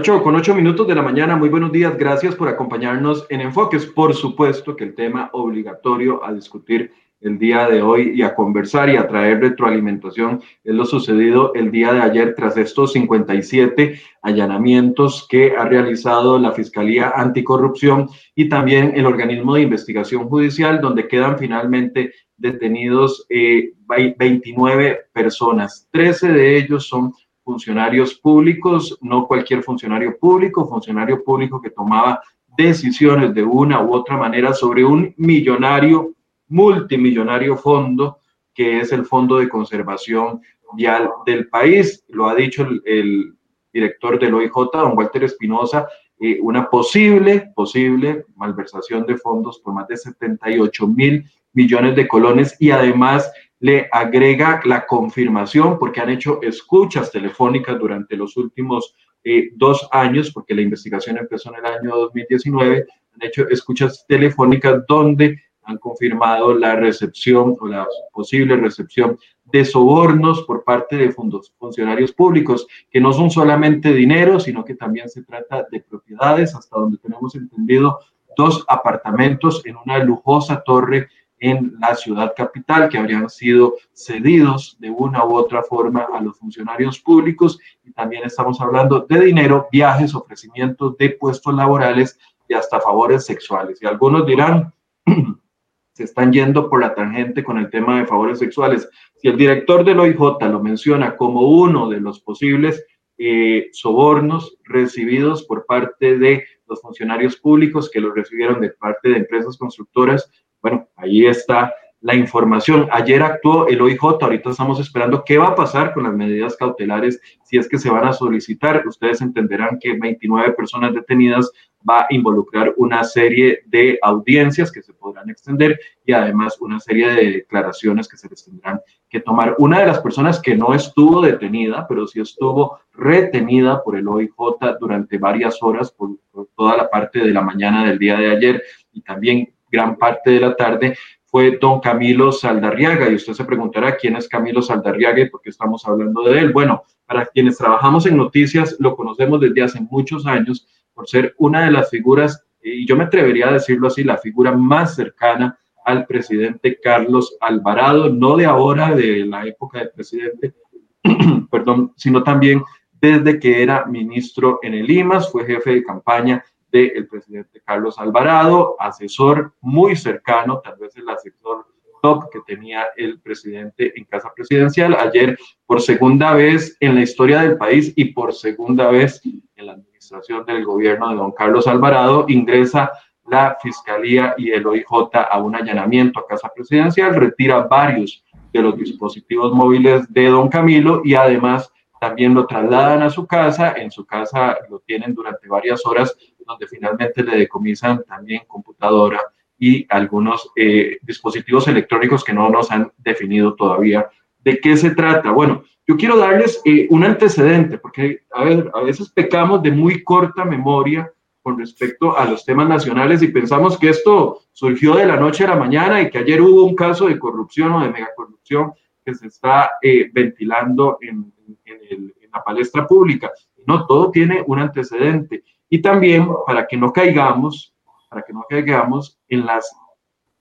8 con 8 minutos de la mañana, muy buenos días, gracias por acompañarnos en Enfoques. Por supuesto que el tema obligatorio a discutir el día de hoy y a conversar y a traer retroalimentación es lo sucedido el día de ayer tras estos 57 allanamientos que ha realizado la Fiscalía Anticorrupción y también el organismo de investigación judicial, donde quedan finalmente detenidos 29 eh, personas. 13 de ellos son funcionarios públicos, no cualquier funcionario público, funcionario público que tomaba decisiones de una u otra manera sobre un millonario, multimillonario fondo que es el Fondo de Conservación Vial del país. Lo ha dicho el, director del OIJ, don Walter Espinosa, eh, una posible, posible malversación de fondos por más de 78 mil millones de colones y además le agrega la confirmación porque han hecho escuchas telefónicas durante los últimos eh, dos años, porque la investigación empezó en el año 2019, han hecho escuchas telefónicas donde han confirmado la recepción o la posible recepción de sobornos por parte de fondos, funcionarios públicos, que no son solamente dinero, sino que también se trata de propiedades, hasta donde tenemos entendido dos apartamentos en una lujosa torre en la ciudad capital que habrían sido cedidos de una u otra forma a los funcionarios públicos y también estamos hablando de dinero, viajes, ofrecimientos de puestos laborales y hasta favores sexuales. Y algunos dirán, se están yendo por la tangente con el tema de favores sexuales. Si el director del OIJ lo menciona como uno de los posibles eh, sobornos recibidos por parte de los funcionarios públicos que los recibieron de parte de empresas constructoras, bueno, ahí está la información. Ayer actuó el OIJ, ahorita estamos esperando qué va a pasar con las medidas cautelares si es que se van a solicitar. Ustedes entenderán que 29 personas detenidas va a involucrar una serie de audiencias que se podrán extender y además una serie de declaraciones que se les tendrán que tomar. Una de las personas que no estuvo detenida, pero sí estuvo retenida por el OIJ durante varias horas, por, por toda la parte de la mañana del día de ayer y también gran parte de la tarde fue don Camilo Saldarriaga. Y usted se preguntará quién es Camilo Saldarriaga y por qué estamos hablando de él. Bueno, para quienes trabajamos en noticias, lo conocemos desde hace muchos años por ser una de las figuras, y yo me atrevería a decirlo así, la figura más cercana al presidente Carlos Alvarado, no de ahora, de la época del presidente, perdón, sino también desde que era ministro en el IMAS, fue jefe de campaña del presidente Carlos Alvarado, asesor muy cercano, tal vez el asesor top que tenía el presidente en casa presidencial. Ayer, por segunda vez en la historia del país y por segunda vez en la administración del gobierno de don Carlos Alvarado, ingresa la Fiscalía y el OIJ a un allanamiento a casa presidencial, retira varios de los dispositivos móviles de don Camilo y además también lo trasladan a su casa, en su casa lo tienen durante varias horas donde finalmente le decomisan también computadora y algunos eh, dispositivos electrónicos que no nos han definido todavía de qué se trata. Bueno, yo quiero darles eh, un antecedente, porque a, ver, a veces pecamos de muy corta memoria con respecto a los temas nacionales y pensamos que esto surgió de la noche a la mañana y que ayer hubo un caso de corrupción o de megacorrupción que se está eh, ventilando en, en la palestra pública. No, todo tiene un antecedente. Y también para que no caigamos, para que no caigamos en las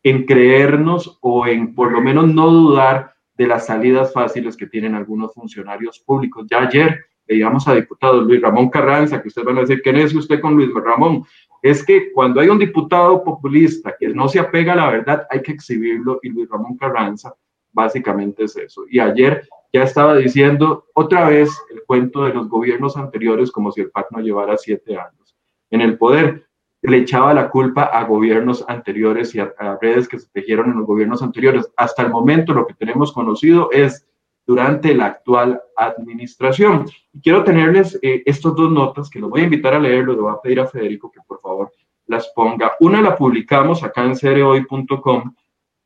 en creernos o en por lo menos no dudar de las salidas fáciles que tienen algunos funcionarios públicos. Ya ayer veíamos a diputado Luis Ramón Carranza, que ustedes van a decir, ¿qué es usted con Luis Ramón? Es que cuando hay un diputado populista que no se apega a la verdad, hay que exhibirlo y Luis Ramón Carranza básicamente es eso. Y ayer ya estaba diciendo otra vez el cuento de los gobiernos anteriores como si el PAC no llevara siete años en el poder. Le echaba la culpa a gobiernos anteriores y a, redes que se tejieron en los gobiernos anteriores. Hasta el momento lo que tenemos conocido es durante la actual administración. Quiero tenerles eh, estas dos notas que lo voy a invitar a leer, lo voy a pedir a Federico que por favor las ponga. Una la publicamos acá en cereoy.com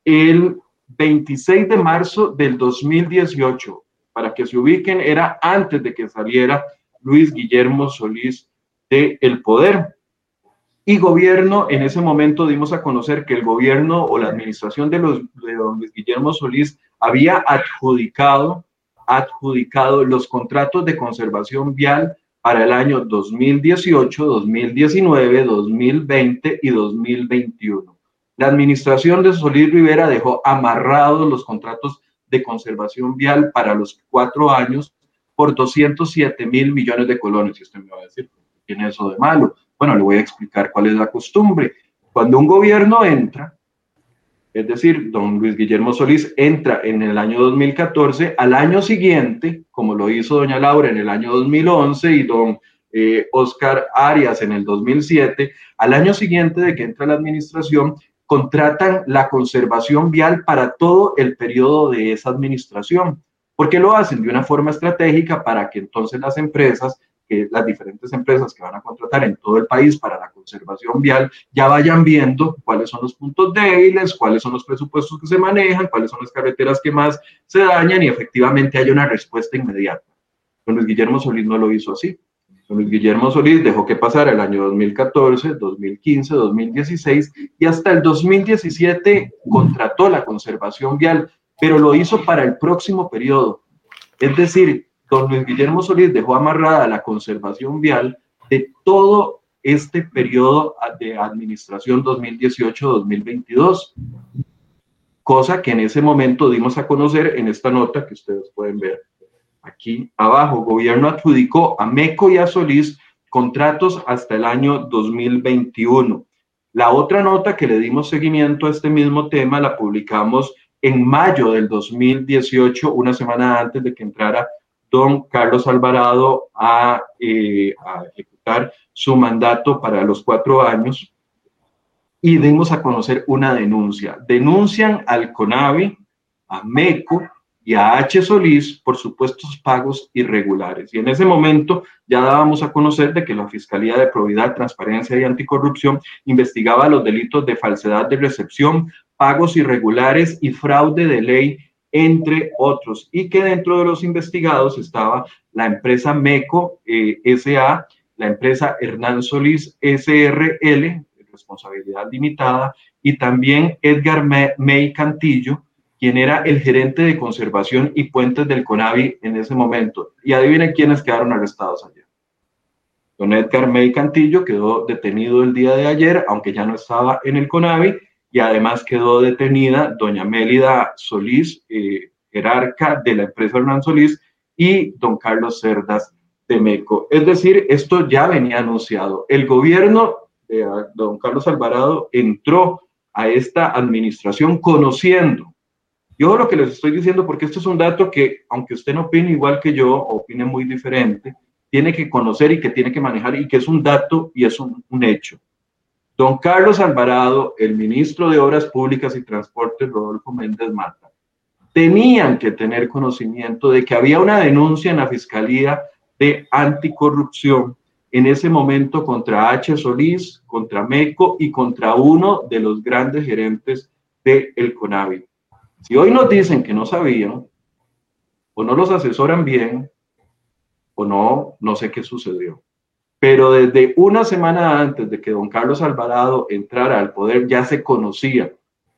el 26 de marzo del 2018. Para que se ubiquen, era antes de que saliera Luis Guillermo Solís el poder. Y gobierno, en ese momento dimos a conocer que el gobierno o la administración de, los, de don Guillermo Solís había adjudicado, adjudicado los contratos de conservación vial para el año 2018, 2019, 2020 y 2021. La administración de Solís Rivera dejó amarrados los contratos de conservación vial para los cuatro años por 207 mil millones de colones. Y usted me va a decir, ¿qué tiene eso de malo? Bueno, le voy a explicar cuál es la costumbre. Cuando un gobierno entra, es decir, don Luis Guillermo Solís entra en el año 2014, al año siguiente, como lo hizo doña Laura en el año 2011 y don eh, Oscar Arias en el 2007, al año siguiente de que entra la administración, contratan la conservación vial para todo el periodo de esa administración. porque lo hacen? De una forma estratégica para que entonces las empresas que las diferentes empresas que van a contratar en todo el país para la conservación vial ya vayan viendo cuáles son los puntos débiles, cuáles son los presupuestos que se manejan, cuáles son las carreteras que más se dañan y efectivamente haya una respuesta inmediata. Don Luis Guillermo Solís no lo hizo así. Don Luis Guillermo Solís dejó que pasara el año 2014, 2015, 2016 y hasta el 2017 contrató la conservación vial, pero lo hizo para el próximo periodo. Es decir, don Luis Guillermo Solís dejó amarrada la conservación vial de todo este periodo de administración 2018-2022, cosa que en ese momento dimos a conocer en esta nota que ustedes pueden ver aquí abajo. Gobierno adjudicó a MECO y a Solís contratos hasta el año 2021. La otra nota que le dimos seguimiento a este mismo tema la publicamos en mayo del 2018, una semana antes de que entrara don Carlos Alvarado eh, a, ejecutar su mandato para los cuatro años y dimos a conocer una denuncia. Denuncian al CONAVI, a MECO y a H. Solís por supuestos pagos irregulares. Y en ese momento ya dábamos a conocer de que la Fiscalía de Probidad, Transparencia y Anticorrupción investigaba los delitos de falsedad de recepción, pagos irregulares y fraude de ley entre otros, y que dentro de los investigados estaba la empresa MECO eh, SA, la empresa Hernán Solís SRL, responsabilidad limitada, y también Edgar May Cantillo, quien era el gerente de conservación y puentes del CONAVI en ese momento. Y adivinen quiénes quedaron arrestados ayer. Don Edgar May Cantillo quedó detenido el día de ayer, aunque ya no estaba en el CONAVI, y además quedó detenida doña Mélida Solís, eh, jerarca de la empresa Hernán Solís, y don Carlos Cerdas de Meco. Es decir, esto ya venía anunciado. El gobierno de ah, don Carlos Alvarado entró a esta administración conociendo. Yo lo que les estoy diciendo, porque esto es un dato que, aunque usted no opine igual que yo, opine muy diferente, tiene que conocer y que tiene que manejar y que es un dato y es un, un hecho. Don Carlos Alvarado, el ministro de Obras Públicas y Transportes, Rodolfo Méndez Mata, tenían que tener conocimiento de que había una denuncia en la Fiscalía de Anticorrupción en ese momento contra H. Solís, contra MECO y contra uno de los grandes gerentes del el CONAVI. Si hoy nos dicen que no sabían, o no los asesoran bien, o no, no sé qué sucedió. Pero desde una semana antes de que don Carlos Alvarado entrara al poder ya se conocía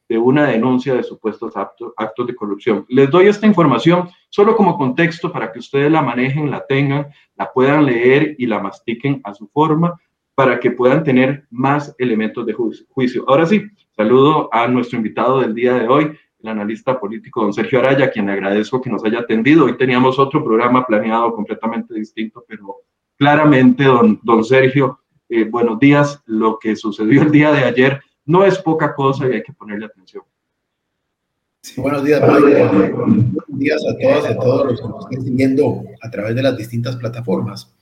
de una denuncia de supuestos actos, de corrupción. Les doy esta información solo como contexto para que ustedes la manejen, la tengan, la puedan leer y la mastiquen a su forma para que puedan tener más elementos de juicio. Ahora sí, saludo a nuestro invitado del día de hoy, el analista político don Sergio Araya, quien le agradezco que nos haya atendido. Hoy teníamos otro programa planeado completamente distinto, pero claramente, don, don Sergio, eh, buenos días. Lo que sucedió el día de ayer no es poca cosa y hay que ponerle atención. Sí, buenos días, Mike. Buenos días a todas y a todos los que nos están siguiendo a través de las distintas plataformas.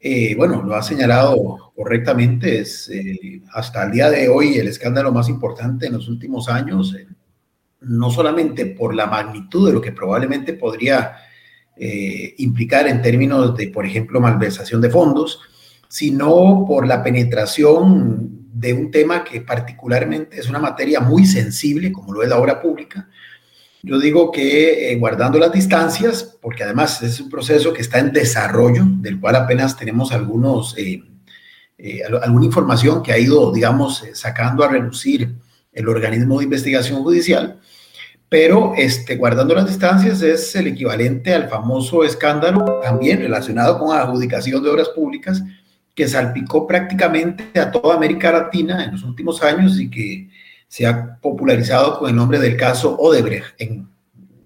Eh, bueno, lo ha señalado correctamente, es eh, hasta el día de hoy el escándalo más importante en los últimos años, no solamente por la magnitud de lo que probablemente podría eh, implicar en términos de, por ejemplo, malversación de fondos, sino por la penetración de un tema que particularmente es una materia muy sensible, como lo es la obra pública. Yo digo que eh, guardando las distancias, porque además es un proceso que está en desarrollo, del cual apenas tenemos algunos, eh, alguna información que ha ido, digamos, sacando a reducir el organismo de investigación judicial, pero este, guardando las distancias es el equivalente al famoso escándalo también relacionado con la adjudicación de obras públicas que salpicó prácticamente a toda América Latina en los últimos años y que se ha popularizado con el nombre del caso Odebrecht, en,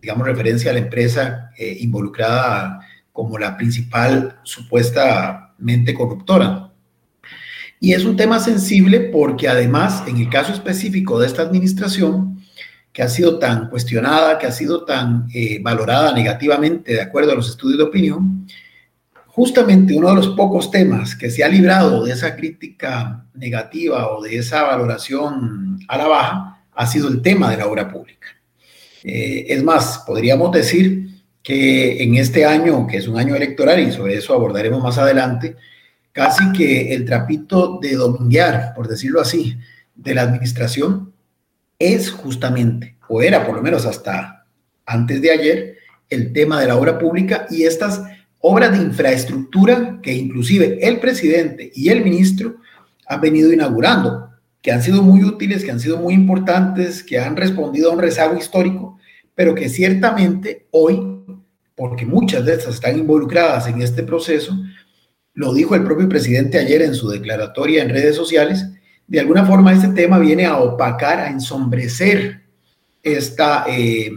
digamos, referencia a la empresa eh, involucrada como la principal supuestamente corruptora. Y es un tema sensible porque además, en el caso específico de esta administración, que ha sido tan cuestionada, que ha sido tan eh, valorada negativamente de acuerdo a los estudios de opinión, justamente uno de los pocos temas que se ha librado de esa crítica negativa o de esa valoración a la baja ha sido el tema de la obra pública. Eh, es más, podríamos decir que en este año, que es un año electoral, y sobre eso abordaremos más adelante, casi que el trapito de dominguear, por decirlo así, de la administración es justamente, o era por lo menos hasta antes de ayer, el tema de la obra pública y estas obras de infraestructura que inclusive el presidente y el ministro han venido inaugurando, que han sido muy útiles, que han sido muy importantes, que han respondido a un rezago histórico, pero que ciertamente hoy, porque muchas de estas están involucradas en este proceso, lo dijo el propio presidente ayer en su declaratoria en redes sociales, de alguna forma este tema viene a opacar, a ensombrecer esta, eh,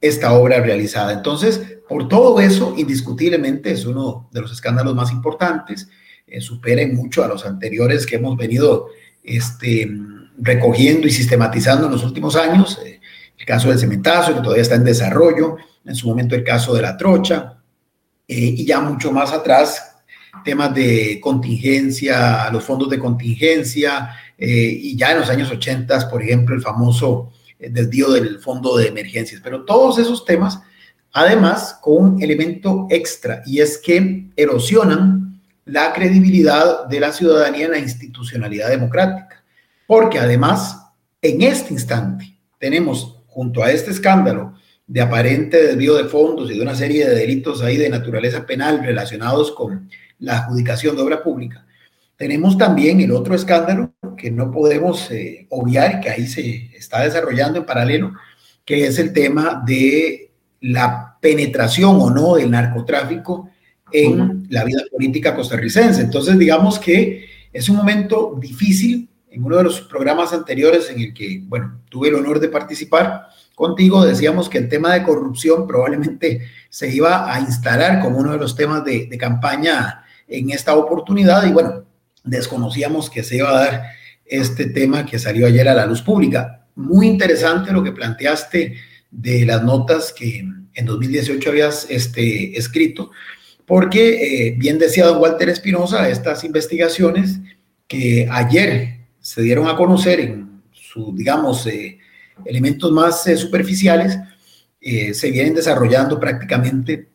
esta obra realizada. Entonces, por todo eso, indiscutiblemente es uno de los escándalos más importantes, eh, supera mucho a los anteriores que hemos venido este, recogiendo y sistematizando en los últimos años. Eh, el caso del cementazo, que todavía está en desarrollo, en su momento el caso de la trocha, y ya mucho más atrás, temas de contingencia, los fondos de contingencia, eh, y ya en los años 80, por ejemplo, el famoso eh, desvío del fondo de emergencias. Pero todos esos temas, además, con un elemento extra, y es que erosionan la credibilidad de la ciudadanía en la institucionalidad democrática. Porque además, en este instante, tenemos junto a este escándalo de aparente desvío de fondos y de una serie de delitos ahí de naturaleza penal relacionados con la adjudicación de obra pública. Tenemos también el otro escándalo que no podemos eh, obviar y que ahí se está desarrollando en paralelo, que es el tema de la penetración o no del narcotráfico en la vida política costarricense. Entonces, digamos que es un momento difícil. En uno de los programas anteriores en el que, bueno, tuve el honor de participar contigo, decíamos que el tema de corrupción probablemente se iba a instalar como uno de los temas de, de campaña en esta oportunidad y bueno, desconocíamos que se iba a dar este tema que salió ayer a la luz pública. Muy interesante lo que planteaste de las notas que en 2018 habías este, escrito, porque eh, bien decía Walter Espinosa, estas investigaciones que ayer se dieron a conocer en sus, digamos, eh, elementos más eh, superficiales, se vienen desarrollando prácticamente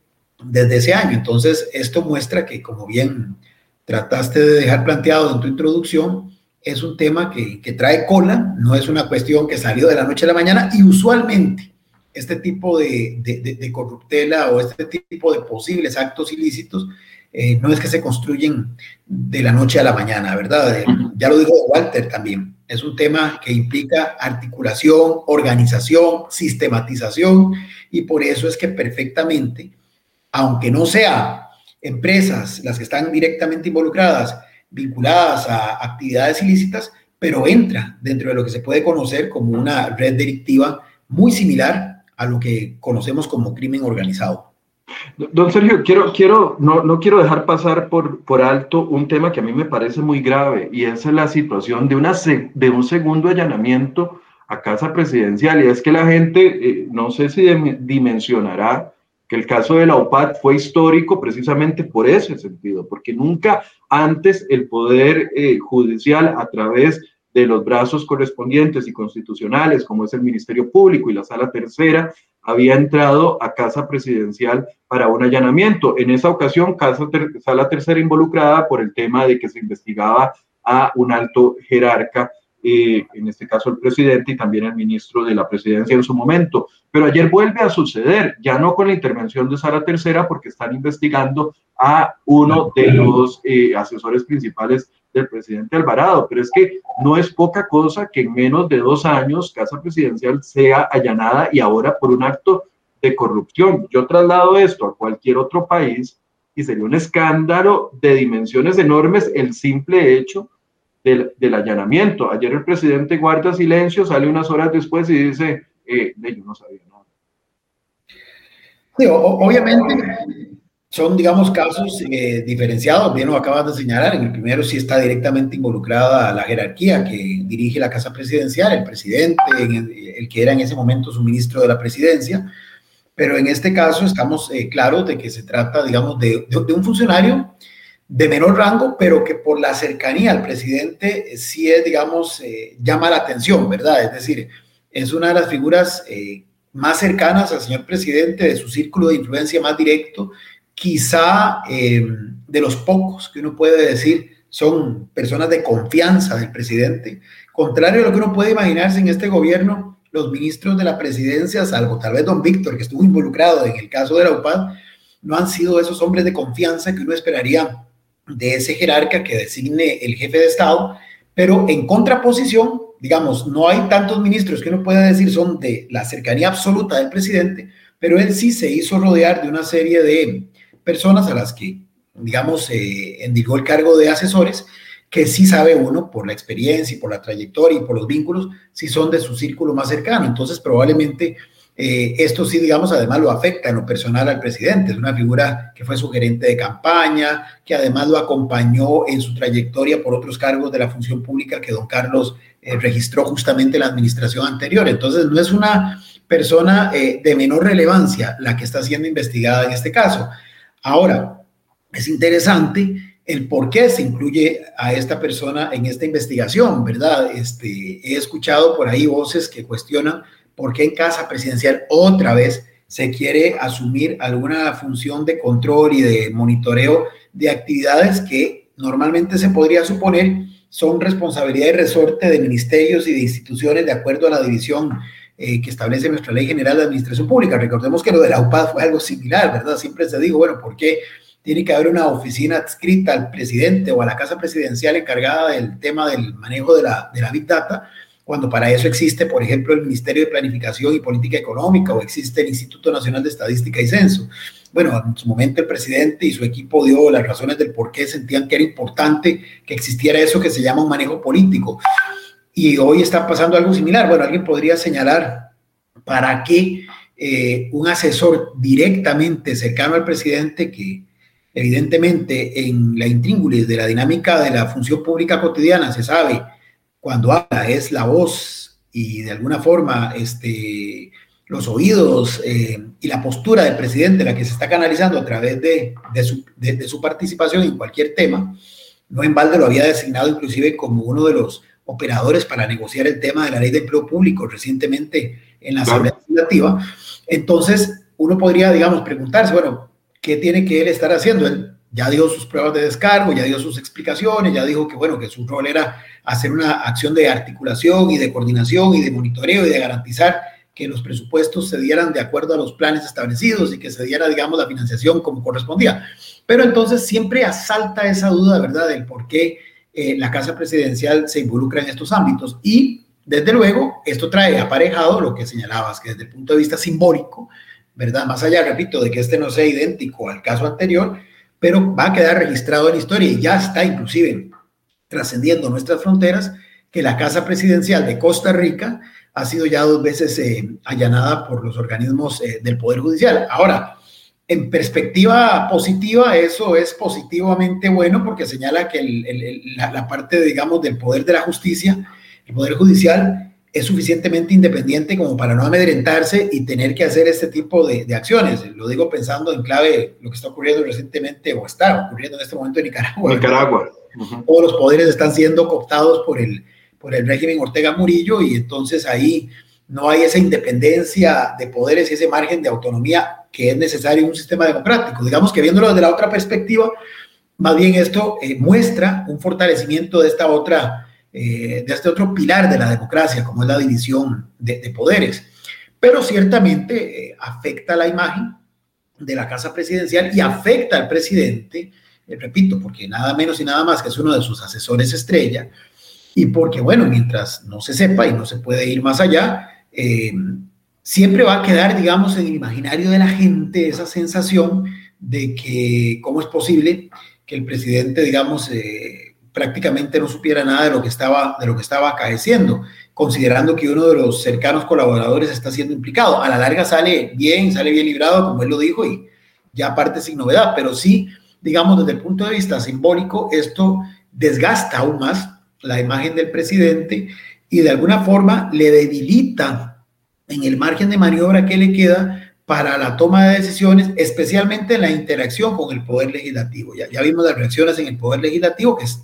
desde ese año. Entonces, esto muestra que, como bien trataste de dejar planteado en tu introducción, es un tema que, que, trae cola, no es una cuestión que salió de la noche a la mañana y usualmente este tipo de, de, de, corruptela o este tipo de posibles actos ilícitos eh, no es que se construyen de la noche a la mañana, ¿verdad? Eh, ya lo dijo Walter también, es un tema que implica articulación, organización, sistematización y por eso es que perfectamente aunque no sean empresas las que están directamente involucradas, vinculadas a actividades ilícitas, pero entra dentro de lo que se puede conocer como una red delictiva muy similar a lo que conocemos como crimen organizado. Don Sergio, quiero, quiero, no, no quiero dejar pasar por, por alto un tema que a mí me parece muy grave y es la situación de, una, de un segundo allanamiento a casa presidencial y es que la gente, eh, no sé si dimensionará que el caso de la OPAD fue histórico precisamente por ese sentido, porque nunca antes el Poder eh, Judicial a través de los brazos correspondientes y constitucionales, como es el Ministerio Público y la Sala Tercera, había entrado a Casa Presidencial para un allanamiento. En esa ocasión, Sala Tercera involucrada por el tema de que se investigaba a un alto jerarca eh, en este caso el presidente y también el ministro de la presidencia en su momento. Pero ayer vuelve a suceder, ya no con la intervención de Sara Tercera, porque están investigando a uno de los eh, asesores principales del presidente Alvarado, pero es que no es poca cosa que en menos de dos años Casa Presidencial sea allanada y ahora por un acto de corrupción. Yo traslado esto a cualquier otro país y sería un escándalo de dimensiones enormes el simple hecho del, allanamiento. Ayer el presidente guarda silencio, sale unas horas después y dice, eh, yo no sabía nada. Sí, obviamente son, digamos, casos eh, diferenciados, bien lo acabas de señalar. En el primero sí está directamente involucrada la jerarquía que dirige la Casa Presidencial, el presidente, el, que era en ese momento su ministro de la presidencia. Pero en este caso estamos eh, claros de que se trata, digamos, de, un funcionario de menor rango, pero que por la cercanía al presidente sí es, digamos, eh, llama la atención, ¿verdad? Es decir, es una de las figuras más cercanas al señor presidente, de su círculo de influencia más directo, quizá eh, de los pocos que uno puede decir son personas de confianza del presidente. Contrario a lo que uno puede imaginarse en este gobierno, los ministros de la presidencia, salvo tal vez don Víctor, que estuvo involucrado en el caso de la UPAD, no han sido esos hombres de confianza que uno esperaría de ese jerarca que designe el jefe de Estado, pero en contraposición, digamos, no hay tantos ministros que uno pueda decir son de la cercanía absoluta del presidente, pero él sí se hizo rodear de una serie de personas a las que, digamos, eh, endigó el cargo de asesores, que sí sabe uno por la experiencia y por la trayectoria y por los vínculos, si son de su círculo más cercano. Entonces, probablemente eh, esto sí, digamos, además lo afecta en lo personal al presidente. Es una figura que fue su gerente de campaña, que además lo acompañó en su trayectoria por otros cargos de la función pública que don Carlos eh, registró justamente en la administración anterior. Entonces, no es una persona eh, de menor relevancia la que está siendo investigada en este caso. Ahora, es interesante el por qué se incluye a esta persona en esta investigación, ¿verdad? Este, he escuchado por ahí voces que cuestionan por qué en Casa Presidencial otra vez se quiere asumir alguna función de control y de monitoreo de actividades que normalmente se podría suponer son responsabilidad y resorte de ministerios y de instituciones de acuerdo a la división eh, que establece nuestra Ley General de Administración Pública. Recordemos que lo de la UPAD fue algo similar, ¿verdad? Siempre se dijo, bueno, ¿por qué tiene que haber una oficina adscrita al presidente o a la Casa Presidencial encargada del tema del manejo de la, de la Big Data? Cuando para eso existe, por ejemplo, el Ministerio de Planificación y Política Económica o existe el Instituto Nacional de Estadística y Censo. Bueno, en su momento el presidente y su equipo dio las razones del por qué sentían que era importante que existiera eso que se llama un manejo político y hoy está pasando algo similar. Bueno, alguien podría señalar para qué eh, un asesor directamente cercano al presidente que evidentemente en la intríngulis de la dinámica de la función pública cotidiana se sabe cuando habla es la voz y de alguna forma este, los oídos eh, y la postura del presidente la que se está canalizando a través de, su, de, su, participación en cualquier tema. No en balde lo había designado inclusive como uno de los operadores para negociar el tema de la ley de empleo público recientemente en la Asamblea Legislativa. Entonces, uno podría, digamos, preguntarse, bueno, ¿qué tiene que él estar haciendo? Él ya dio sus pruebas de descargo, ya dio sus explicaciones, ya dijo que, bueno, que su rol era hacer una acción de articulación y de coordinación y de monitoreo y de garantizar que los presupuestos se dieran de acuerdo a los planes establecidos y que se diera, digamos, la financiación como correspondía. Pero entonces siempre asalta esa duda, ¿verdad?, del por qué eh, la Casa Presidencial se involucra en estos ámbitos. Y, desde luego, esto trae aparejado lo que señalabas, que desde el punto de vista simbólico, ¿verdad? Más allá, repito, de que este no sea idéntico al caso anterior, pero va a quedar registrado en historia y ya está inclusive trascendiendo nuestras fronteras, que la Casa Presidencial de Costa Rica ha sido ya dos veces eh, allanada por los organismos eh, del Poder Judicial. Ahora, en perspectiva positiva, eso es positivamente bueno porque señala que la, parte, digamos, del poder de la justicia, el poder judicial, es suficientemente independiente como para no amedrentarse y tener que hacer este tipo de, acciones. Lo digo pensando en clave lo que está ocurriendo recientemente o está ocurriendo en este momento en Nicaragua. Nicaragua. Todos los poderes están siendo cooptados por el, por el régimen Ortega Murillo y entonces ahí no hay esa independencia de poderes y ese margen de autonomía que es necesario en un sistema democrático. Digamos que viéndolo desde la otra perspectiva, más bien esto eh, muestra un fortalecimiento de esta otra de este otro pilar de la democracia, como es la división de, poderes. Pero ciertamente afecta la imagen de la Casa Presidencial y afecta al presidente, repito, porque nada menos y nada más que es uno de sus asesores estrella, y porque, bueno, mientras no se sepa y no se puede ir más allá, eh, siempre va a quedar, digamos, en el imaginario de la gente esa sensación de que cómo es posible que el presidente, digamos, eh, prácticamente no supiera nada de lo que estaba, de lo que estaba acaeciendo, considerando que uno de los cercanos colaboradores está siendo implicado. A la larga sale bien, sale bien librado, como él lo dijo, y ya aparte sin novedad, pero sí, digamos, desde el punto de vista simbólico, esto desgasta aún más la imagen del presidente y de alguna forma le debilita en el margen de maniobra que le queda para la toma de decisiones, especialmente en la interacción con el Poder Legislativo. Ya, ya vimos las reacciones en el Poder Legislativo, que es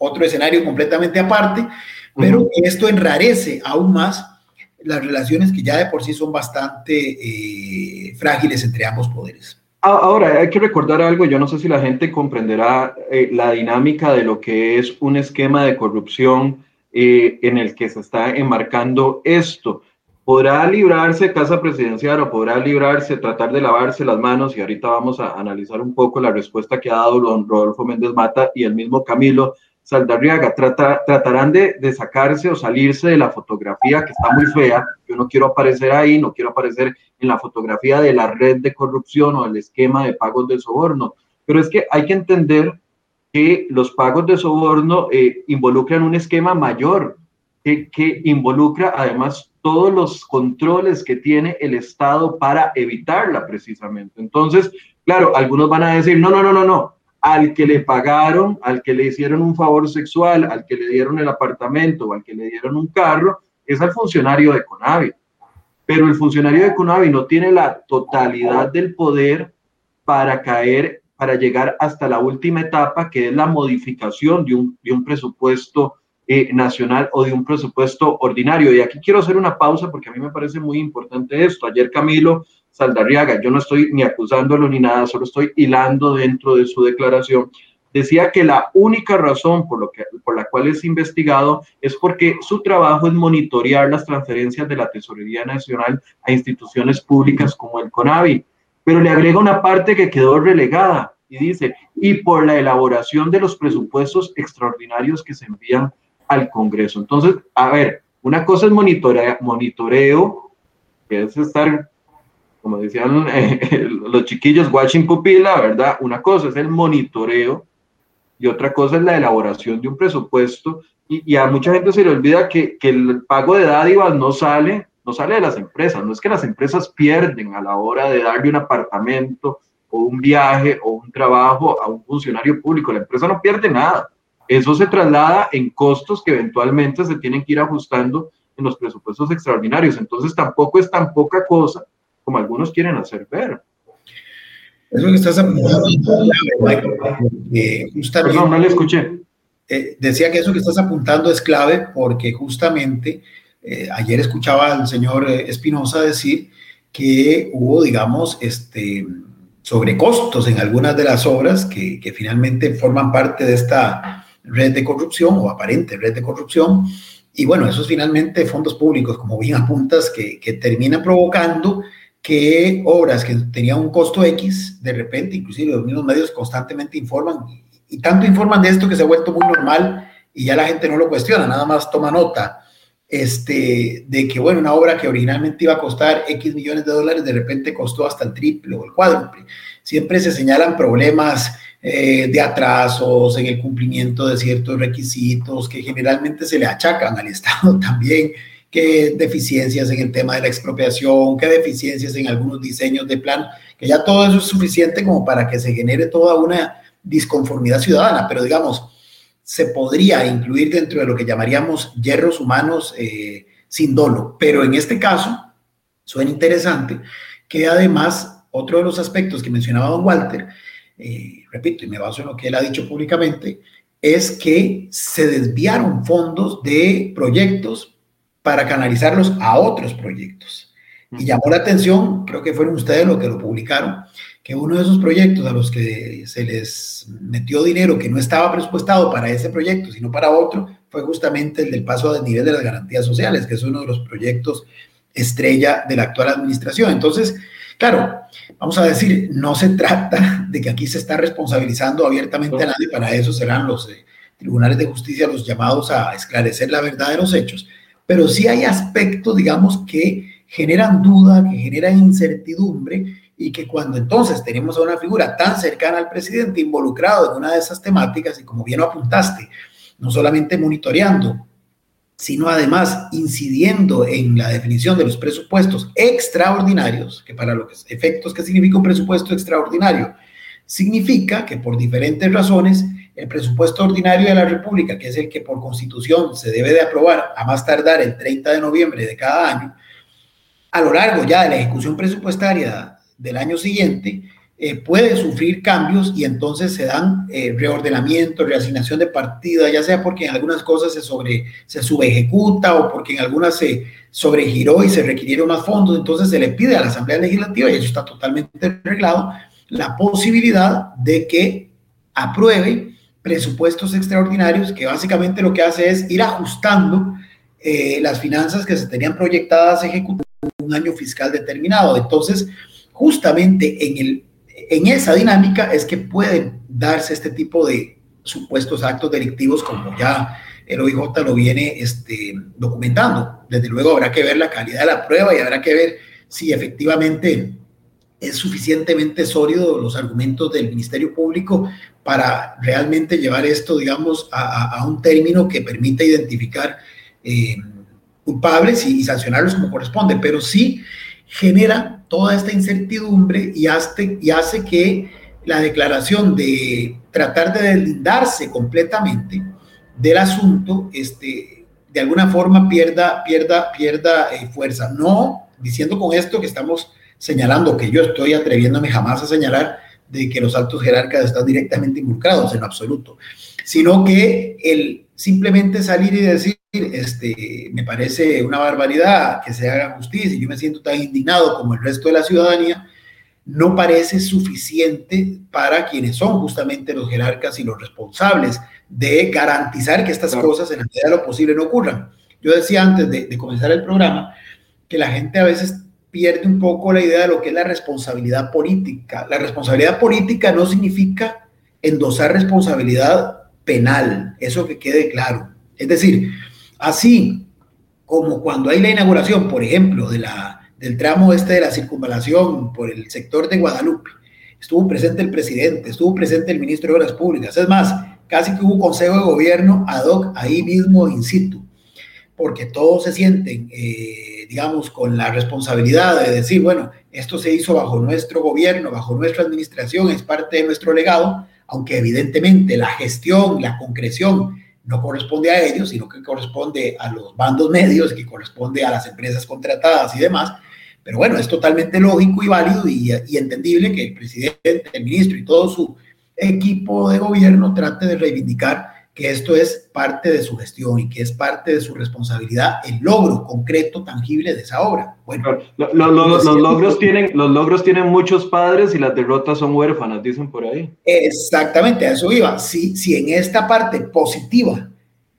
otro escenario completamente aparte, pero esto enrarece aún más las relaciones que ya de por sí son bastante eh, frágiles entre ambos poderes. Ahora, hay que recordar algo, yo no sé si la gente comprenderá eh, la dinámica de lo que es un esquema de corrupción eh, en el que se está enmarcando esto. Podrá librarse Casa Presidencial o podrá librarse, tratar de lavarse las manos, y ahorita vamos a analizar un poco la respuesta que ha dado don Rodolfo Méndez Mata y el mismo Camilo Saldarriaga. tratarán de, de sacarse o salirse de la fotografía que está muy fea. Yo no quiero aparecer ahí, no quiero aparecer en la fotografía de la red de corrupción o el esquema de pagos de soborno. Pero es que hay que entender que los pagos de soborno eh, involucran un esquema mayor, que, que involucra además todos los controles que tiene el Estado para evitarla precisamente. Entonces, claro, algunos van a decir, no, no, no, no, no, al que le pagaron, al que le hicieron un favor sexual, al que le dieron el apartamento o al que le dieron un carro, es al funcionario de Conavi pero el funcionario de CONAVI no tiene la totalidad del poder para caer, para llegar hasta la última etapa, que es la modificación de un, presupuesto eh, nacional o de un presupuesto ordinario. Y aquí quiero hacer una pausa porque a mí me parece muy importante esto. Ayer Camilo Saldarriaga, yo no estoy ni acusándolo ni nada, solo estoy hilando dentro de su declaración. Decía que la única razón por, lo que, por la cual es investigado es porque su trabajo es monitorear las transferencias de la Tesorería Nacional a instituciones públicas como el CONAVI, pero le agrega una parte que quedó relegada y dice, y por la elaboración de los presupuestos extraordinarios que se envían al Congreso. Entonces, a ver, una cosa es monitoreo, monitoreo que es estar como decían eh, los chiquillos, watching pupila, ¿verdad? Una cosa es el monitoreo y otra cosa es la elaboración de un presupuesto. Y, a mucha gente se le olvida que, que, el pago de dádivas no sale, no sale de las empresas, no es que las empresas pierden a la hora de darle un apartamento o un viaje o un trabajo a un funcionario público, la empresa no pierde nada. Eso se traslada en costos que eventualmente se tienen que ir ajustando en los presupuestos extraordinarios. Entonces tampoco es tan poca cosa como algunos quieren hacer ver. Eso que estás apuntando Perdón, no le escuché. Eh, decía que eso que estás apuntando es clave porque justamente eh, ayer escuchaba al señor eh, Espinosa decir que hubo, digamos, este, sobrecostos en algunas de las obras que, que, finalmente forman parte de esta red de corrupción o aparente red de corrupción. Y bueno, esos finalmente fondos públicos, como bien apuntas, que, que terminan provocando que obras que tenían un costo X, de repente, inclusive los mismos medios constantemente informan, y, tanto informan de esto que se ha vuelto muy normal y ya la gente no lo cuestiona, nada más toma nota este, de que, bueno, una obra que originalmente iba a costar X millones de dólares, de repente costó hasta el triple o el cuádruple. Siempre se señalan problemas eh, de atrasos en el cumplimiento de ciertos requisitos que generalmente se le achacan al Estado también qué deficiencias en el tema de la expropiación, qué deficiencias en algunos diseños de plan, que ya todo eso es suficiente como para que se genere toda una disconformidad ciudadana, pero digamos, se podría incluir dentro de lo que llamaríamos hierros humanos eh, sin dolo, pero en este caso suena interesante que además otro de los aspectos que mencionaba don Walter, eh, repito, y me baso en lo que él ha dicho públicamente, es que se desviaron fondos de proyectos para canalizarlos a otros proyectos. Y llamó la atención, creo que fueron ustedes los que lo publicaron, que uno de esos proyectos a los que se les metió dinero que no estaba presupuestado para ese proyecto, sino para otro, fue justamente el del paso del nivel de las garantías sociales, que es uno de los proyectos estrella de la actual administración. Entonces, claro, vamos a decir, no se trata de que aquí se está responsabilizando abiertamente a nadie, para eso serán los eh, tribunales de justicia los llamados a esclarecer la verdad de los hechos, pero sí hay aspectos, digamos, que generan duda, que generan incertidumbre y que cuando entonces tenemos a una figura tan cercana al presidente involucrado en una de esas temáticas y como bien lo apuntaste, no solamente monitoreando, sino además incidiendo en la definición de los presupuestos extraordinarios, que para los efectos que significa un presupuesto extraordinario, significa que por diferentes razones el presupuesto ordinario de la República, que es el que por constitución se debe de aprobar a más tardar el 30 de noviembre de cada año, a lo largo ya de la ejecución presupuestaria del año siguiente, eh, puede sufrir cambios y entonces se dan eh, reordenamiento, reasignación de partida, ya sea porque en algunas cosas se, sobre, se subejecuta o porque en algunas se sobregiró y se requirieron más fondos, entonces se le pide a la Asamblea Legislativa, y eso está totalmente arreglado, la posibilidad de que apruebe presupuestos extraordinarios, que básicamente lo que hace es ir ajustando eh, las finanzas que se tenían proyectadas ejecutar un año fiscal determinado. Entonces, justamente en, el, en esa dinámica es que pueden darse este tipo de supuestos actos delictivos como ya el OIJ lo viene este, documentando. Desde luego habrá que ver la calidad de la prueba y habrá que ver si efectivamente es suficientemente sólido los argumentos del Ministerio Público para realmente llevar esto, digamos, a, un término que permita identificar eh, culpables y, sancionarlos como corresponde, pero sí genera toda esta incertidumbre y hace, y hace que la declaración de tratar de deslindarse completamente del asunto, este, de alguna forma pierda, pierda, pierda eh, fuerza. No diciendo con esto que estamos señalando, que yo estoy atreviéndome jamás a señalar de que los altos jerarcas están directamente involucrados en absoluto, sino que el simplemente salir y decir, este, me parece una barbaridad que se haga justicia y yo me siento tan indignado como el resto de la ciudadanía, no parece suficiente para quienes son justamente los jerarcas y los responsables de garantizar que estas cosas en la medida de lo posible no ocurran. Yo decía antes de, de comenzar el programa que la gente a veces pierde un poco la idea de lo que es la responsabilidad política. La responsabilidad política no significa endosar responsabilidad penal, eso que quede claro. Es decir, así como cuando hay la inauguración, por ejemplo, de la, del tramo este de la circunvalación por el sector de Guadalupe, estuvo presente el presidente, estuvo presente el ministro de Obras Públicas, es más, casi que hubo consejo de gobierno ad hoc ahí mismo in situ, porque todos se sienten, eh, digamos, con la responsabilidad de decir, bueno, esto se hizo bajo nuestro gobierno, bajo nuestra administración, es parte de nuestro legado, aunque evidentemente la gestión, la concreción no corresponde a ellos, sino que corresponde a los bandos medios, que corresponde a las empresas contratadas y demás. Pero bueno, es totalmente lógico y válido y, entendible que el presidente, el ministro y todo su equipo de gobierno trate de reivindicar que esto es parte de su gestión y que es parte de su responsabilidad el logro concreto, tangible de esa obra. Bueno, los, logros tienen, los logros tienen muchos padres y las derrotas son huérfanas, dicen por ahí. Exactamente, a eso iba. Si, si en esta parte positiva,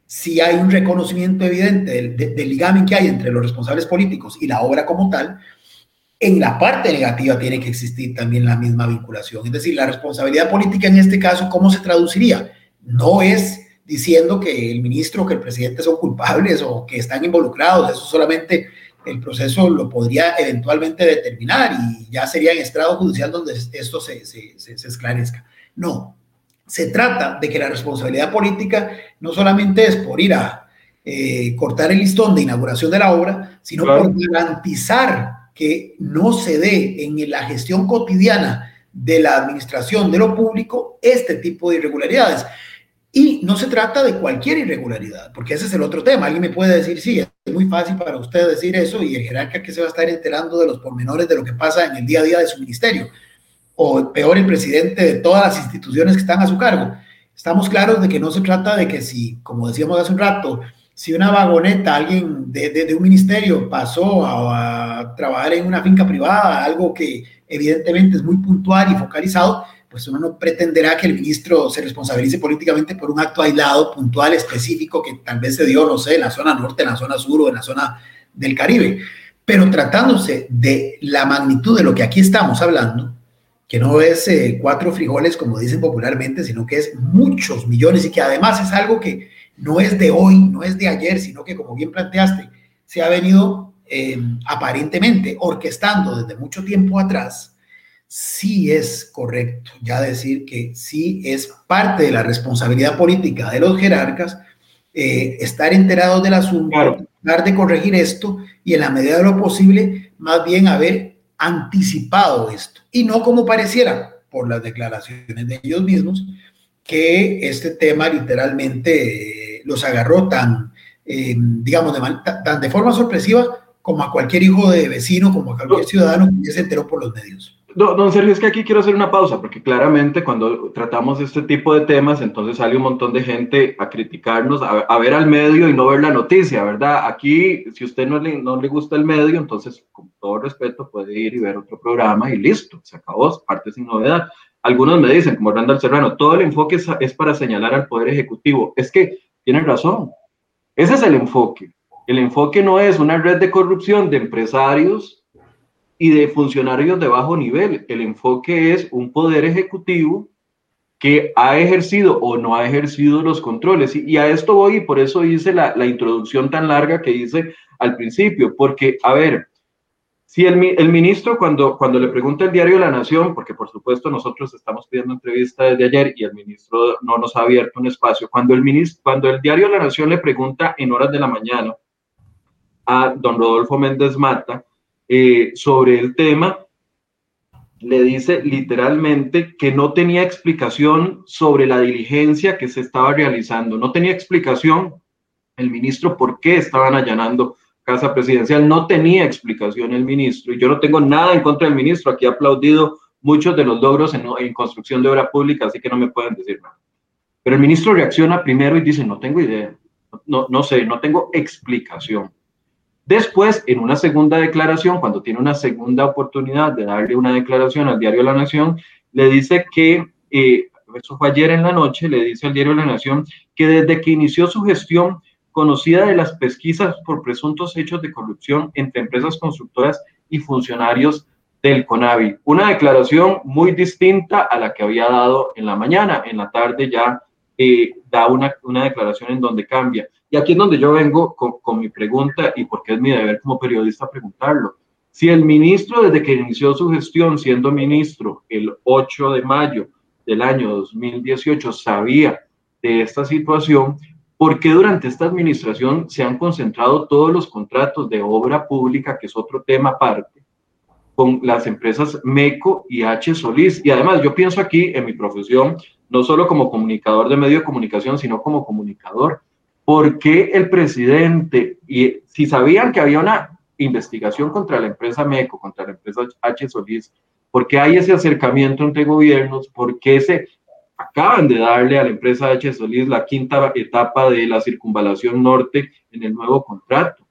si hay un reconocimiento evidente del, del ligamen que hay entre los responsables políticos y la obra como tal, en la parte negativa tiene que existir también la misma vinculación. Es decir, la responsabilidad política en este caso, ¿cómo se traduciría? No es diciendo que el ministro, que el presidente son culpables o que están involucrados. Eso solamente el proceso lo podría eventualmente determinar y ya sería en estrado judicial donde esto se, se, se, esclarezca. No, se trata de que la responsabilidad política no solamente es por ir a eh, cortar el listón de inauguración de la obra, sino por garantizar que no se dé en la gestión cotidiana de la administración de lo público este tipo de irregularidades. Y no se trata de cualquier irregularidad, porque ese es el otro tema. Alguien me puede decir, sí, es muy fácil para usted decir eso y el jerarca que se va a estar enterando de los pormenores de lo que pasa en el día a día de su ministerio. O peor, el presidente de todas las instituciones que están a su cargo. Estamos claros de que no se trata de que si, como decíamos hace un rato, si una vagoneta, alguien de, de, un ministerio pasó a, a trabajar en una finca privada, algo que evidentemente es muy puntual y focalizado, pues uno no pretenderá que el ministro se responsabilice políticamente por un acto aislado, puntual, específico, que tal vez se dio, no sé, en la zona norte, en la zona sur o en la zona del Caribe. Pero tratándose de la magnitud de lo que aquí estamos hablando, que no es eh, cuatro frijoles, como dicen popularmente, sino que es muchos millones y que además es algo que no es de hoy, no es de ayer, sino que, como bien planteaste, se ha venido eh, aparentemente orquestando desde mucho tiempo atrás sí es correcto ya decir que sí es parte de la responsabilidad política de los jerarcas eh, estar enterados del asunto, tratar de corregir esto y en la medida de lo posible más bien haber anticipado esto. Y no como pareciera por las declaraciones de ellos mismos que este tema literalmente eh, los agarró tan, eh, digamos, de, tan de forma sorpresiva como a cualquier hijo de vecino, como a cualquier ciudadano que se enteró por los medios. Don Sergio, es que aquí quiero hacer una pausa, porque claramente cuando tratamos este tipo de temas, entonces sale un montón de gente a criticarnos, a, ver al medio y no ver la noticia, ¿verdad? Aquí, si usted no le, no le gusta el medio, entonces, con todo respeto, puede ir y ver otro programa y listo, se acabó, parte sin novedad. Algunos me dicen, como Randall Serrano, todo el enfoque es, es para señalar al Poder Ejecutivo. Es que tienen razón, ese es el enfoque. El enfoque no es una red de corrupción de empresarios y de funcionarios de bajo nivel. El enfoque es un poder ejecutivo que ha ejercido o no ha ejercido los controles. Y, a esto voy y por eso hice la, la, introducción tan larga que hice al principio, porque, a ver, si el, el, ministro cuando, cuando le pregunta el diario La Nación, porque por supuesto nosotros estamos pidiendo entrevista desde ayer y el ministro no nos ha abierto un espacio, cuando el, ministro, cuando el diario La Nación le pregunta en horas de la mañana a don Rodolfo Méndez Mata, eh, sobre el tema, le dice literalmente que no tenía explicación sobre la diligencia que se estaba realizando, no tenía explicación. El ministro por qué estaban allanando Casa Presidencial, no tenía explicación el ministro, y yo no tengo nada en contra del ministro, aquí ha aplaudido muchos de los logros en, en construcción de obra pública, así que no me pueden decir nada. Pero el ministro reacciona primero y dice, no tengo idea, no, no sé, no tengo explicación. Después, en una segunda declaración, cuando tiene una segunda oportunidad de darle una declaración al diario La Nación, le dice que, eh, eso fue ayer en la noche, le dice al diario La Nación que desde que inició su gestión, conocida de las pesquisas por presuntos hechos de corrupción entre empresas constructoras y funcionarios del CONAVI. Una declaración muy distinta a la que había dado en la mañana. En la tarde ya eh, da una, una declaración en donde cambia. Y aquí es donde yo vengo con, mi pregunta y porque es mi deber como periodista preguntarlo. Si el ministro, desde que inició su gestión siendo ministro el 8 de mayo del año 2018, sabía de esta situación, ¿por qué durante esta administración se han concentrado todos los contratos de obra pública, que es otro tema aparte, con las empresas MECO y H. Solís? Y además, yo pienso aquí en mi profesión, no solo como comunicador de medio de comunicación, sino como comunicador ¿Por qué el presidente, y si sabían que había una investigación contra la empresa MECO, contra la empresa H. Solís, por qué hay ese acercamiento entre gobiernos? ¿Por qué se acaban de darle a la empresa H. Solís la quinta etapa de la circunvalación norte en el nuevo contrato?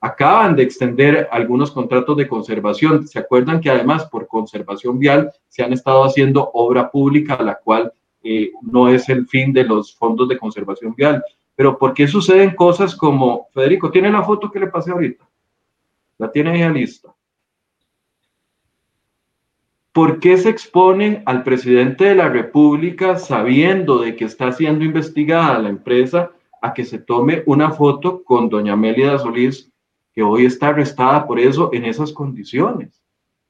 Acaban de extender algunos contratos de conservación. ¿Se acuerdan que además por conservación vial se han estado haciendo obra pública, la cual eh, no es el fin de los fondos de conservación vial? Pero ¿por qué suceden cosas como, Federico, ¿tiene la foto que le pasé ahorita? La tiene ya lista. ¿Por qué se exponen al presidente de la República sabiendo de que está siendo investigada la empresa a que se tome una foto con doña Mélida Solís, que hoy está arrestada por eso en esas condiciones?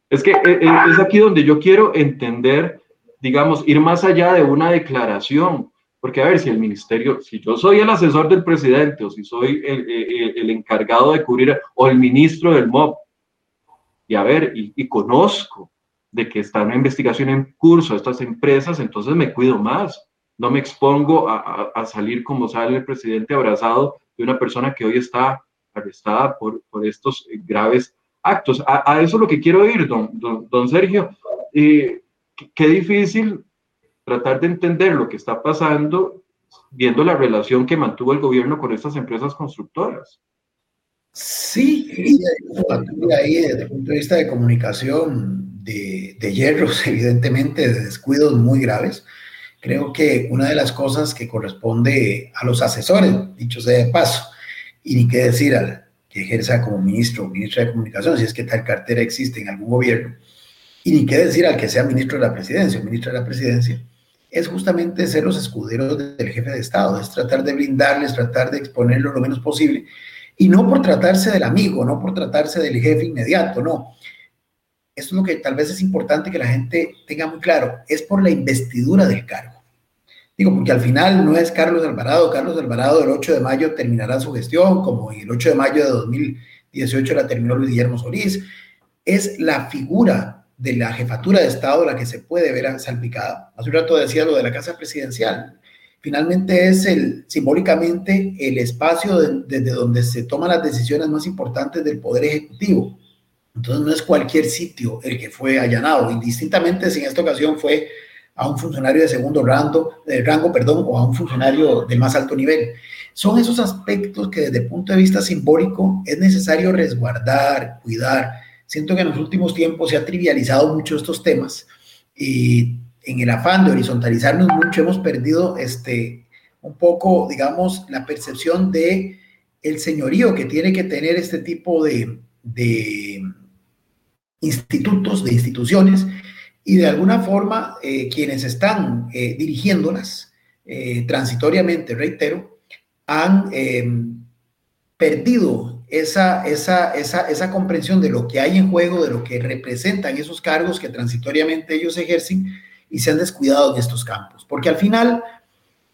Es que eh, eh, es aquí donde yo quiero entender, digamos, ir más allá de una declaración. Porque a ver, si el ministerio, si yo soy el asesor del presidente o si soy el, encargado de cubrir o el ministro del MOB, y a ver, y, conozco de que está una investigación en curso a estas empresas, entonces me cuido más. No me expongo a, salir como sale el presidente abrazado de una persona que hoy está arrestada por, por estos graves actos. A, eso es lo que quiero ir, don, don, Sergio. Eh, qué difícil tratar de entender lo que está pasando viendo la relación que mantuvo el gobierno con estas empresas constructoras. Sí, ahí desde el punto de vista de comunicación de, de hierros, evidentemente, de descuidos muy graves. Creo que una de las cosas que corresponde a los asesores, dicho sea de paso, y ni qué decir al que ejerza como ministro o ministra de comunicación, si es que tal cartera existe en algún gobierno, y ni qué decir al que sea ministro de la presidencia o ministra de la presidencia, es justamente ser los escuderos del jefe de Estado, es tratar de brindarles, tratar de exponerlo lo menos posible, y no por tratarse del amigo, no por tratarse del jefe inmediato, no. Esto es lo que tal vez es importante que la gente tenga muy claro, es por la investidura del cargo. Digo, porque al final no es Carlos Alvarado, Carlos Alvarado el 8 de mayo terminará su gestión, como el 8 de mayo de 2018 la terminó Luis Guillermo Solís, es la figura de la jefatura de Estado la que se puede ver salpicada. Hace un rato decía lo de la Casa Presidencial. Finalmente es el, simbólicamente el espacio desde donde se toman las decisiones más importantes del Poder Ejecutivo. Entonces no es cualquier sitio el que fue allanado. Indistintamente si en esta ocasión fue a un funcionario de segundo rango, de rango perdón, o a un funcionario de más alto nivel. Son esos aspectos que desde el punto de vista simbólico es necesario resguardar, cuidar Siento que en los últimos tiempos se ha trivializado mucho estos temas y en el afán de horizontalizarnos mucho hemos perdido este, un poco, digamos, la percepción de el señorío que tiene que tener este tipo de, de institutos, de instituciones, y de alguna forma eh, quienes están eh, dirigiéndolas eh, transitoriamente, reitero, han perdido esa, esa, esa, esa comprensión de lo que hay en juego, de lo que representan esos cargos que transitoriamente ellos ejercen y se han descuidado en estos campos. Porque al final,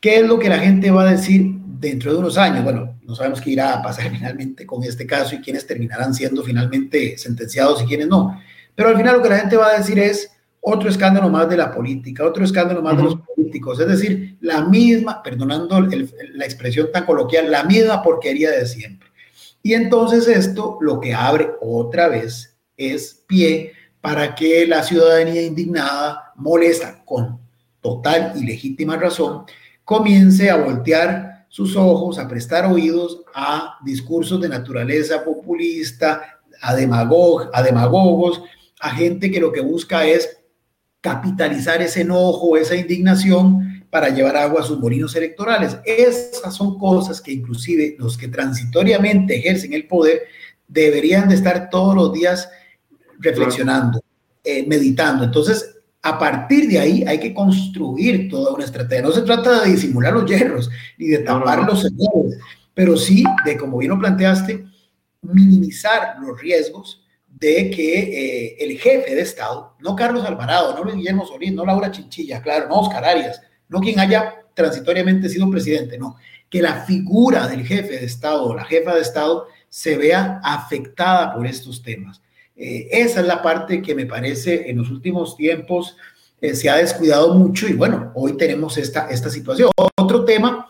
¿qué es lo que la gente va a decir dentro de unos años? Bueno, no sabemos qué irá a pasar finalmente con este caso y quiénes terminarán siendo finalmente sentenciados y quiénes no. Pero al final lo que la gente va a decir es otro escándalo más de la política, otro escándalo más de los políticos. Es decir, la misma, perdonando la expresión tan coloquial, la misma porquería de siempre. Y entonces esto lo que abre otra vez es pie para que la ciudadanía indignada, molesta con total y legítima razón, comience a voltear sus ojos, a prestar oídos a discursos de naturaleza populista, a, a demagogos, a gente que lo que busca es capitalizar ese enojo, esa indignación para llevar agua a sus molinos electorales. Esas son cosas que inclusive los que transitoriamente ejercen el poder deberían de estar todos los días reflexionando, eh, meditando. Entonces, a partir de ahí hay que construir toda una estrategia. No se trata de disimular los hierros ni de tapar los errores, pero sí de, como bien lo planteaste, minimizar los riesgos de que eh, el jefe de Estado, no Carlos Alvarado, no Luis Guillermo Solís, no Laura Chinchilla, claro, no Oscar Arias, no quien haya transitoriamente sido presidente, no, que la figura del jefe de Estado o la jefa de Estado se vea afectada por estos temas. Eh, esa es la parte que me parece en los últimos tiempos eh, se ha descuidado mucho y bueno, hoy tenemos esta, esta situación. Otro tema,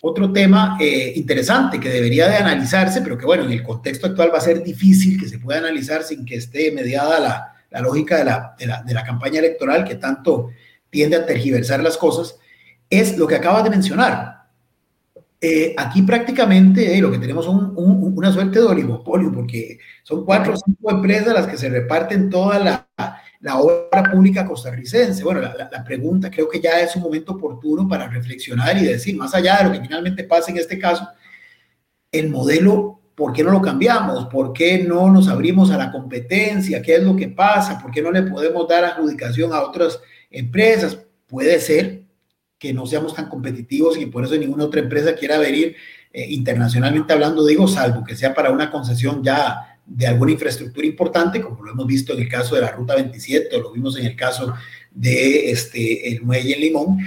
otro tema eh, interesante que debería de analizarse, pero que bueno, en el contexto actual va a ser difícil que se pueda analizar sin que esté mediada la, la lógica de la, de la, de la campaña electoral que tanto tiende a tergiversar las cosas, es lo que acabas de mencionar. Eh, aquí prácticamente eh, lo que tenemos es una suerte de oligopolio, porque son cuatro o cinco empresas las que se reparten toda la, la obra pública costarricense. Bueno, la, la, pregunta creo que ya es un momento oportuno para reflexionar y decir, más allá de lo que finalmente pasa en este caso, el modelo, ¿por qué no lo cambiamos? ¿Por qué no nos abrimos a la competencia? ¿Qué es lo que pasa? ¿Por qué no le podemos dar adjudicación a otras empresas. Puede ser que no seamos tan competitivos y por eso ninguna otra empresa quiera venir eh, internacionalmente hablando, digo, salvo que sea para una concesión ya de alguna infraestructura importante, como lo hemos visto en el caso de la Ruta 27 o lo vimos en el caso de este, el muelle en Limón,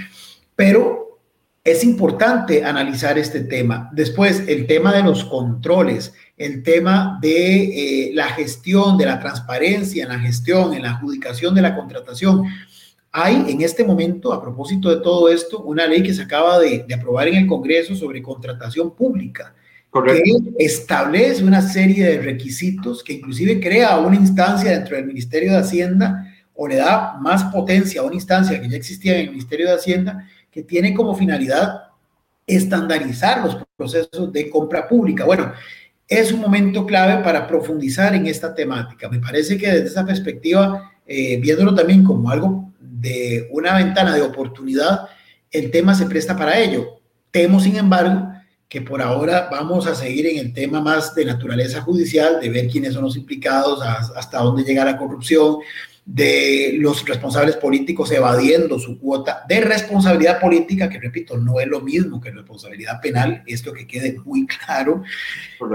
pero es importante analizar este tema. Después, el tema de los controles, el tema de eh, la gestión, de la transparencia en la gestión, en la adjudicación de la contratación. Hay en este momento, a propósito de todo esto, una ley que se acaba de, aprobar en el Congreso sobre contratación pública, que establece una serie de requisitos que inclusive crea una instancia dentro del Ministerio de Hacienda o le da más potencia a una instancia que ya existía en el Ministerio de Hacienda, que tiene como finalidad estandarizar los procesos de compra pública. Bueno, es un momento clave para profundizar en esta temática. Me parece que desde esa perspectiva, eh, viéndolo también como algo de una ventana de oportunidad, el tema se presta para ello. Temo, sin embargo, que por ahora vamos a seguir en el tema más de naturaleza judicial, de ver quiénes son los implicados, hasta dónde llega la corrupción, de los responsables políticos evadiendo su cuota de responsabilidad política, que repito, no es lo mismo que responsabilidad penal, esto que quede muy claro.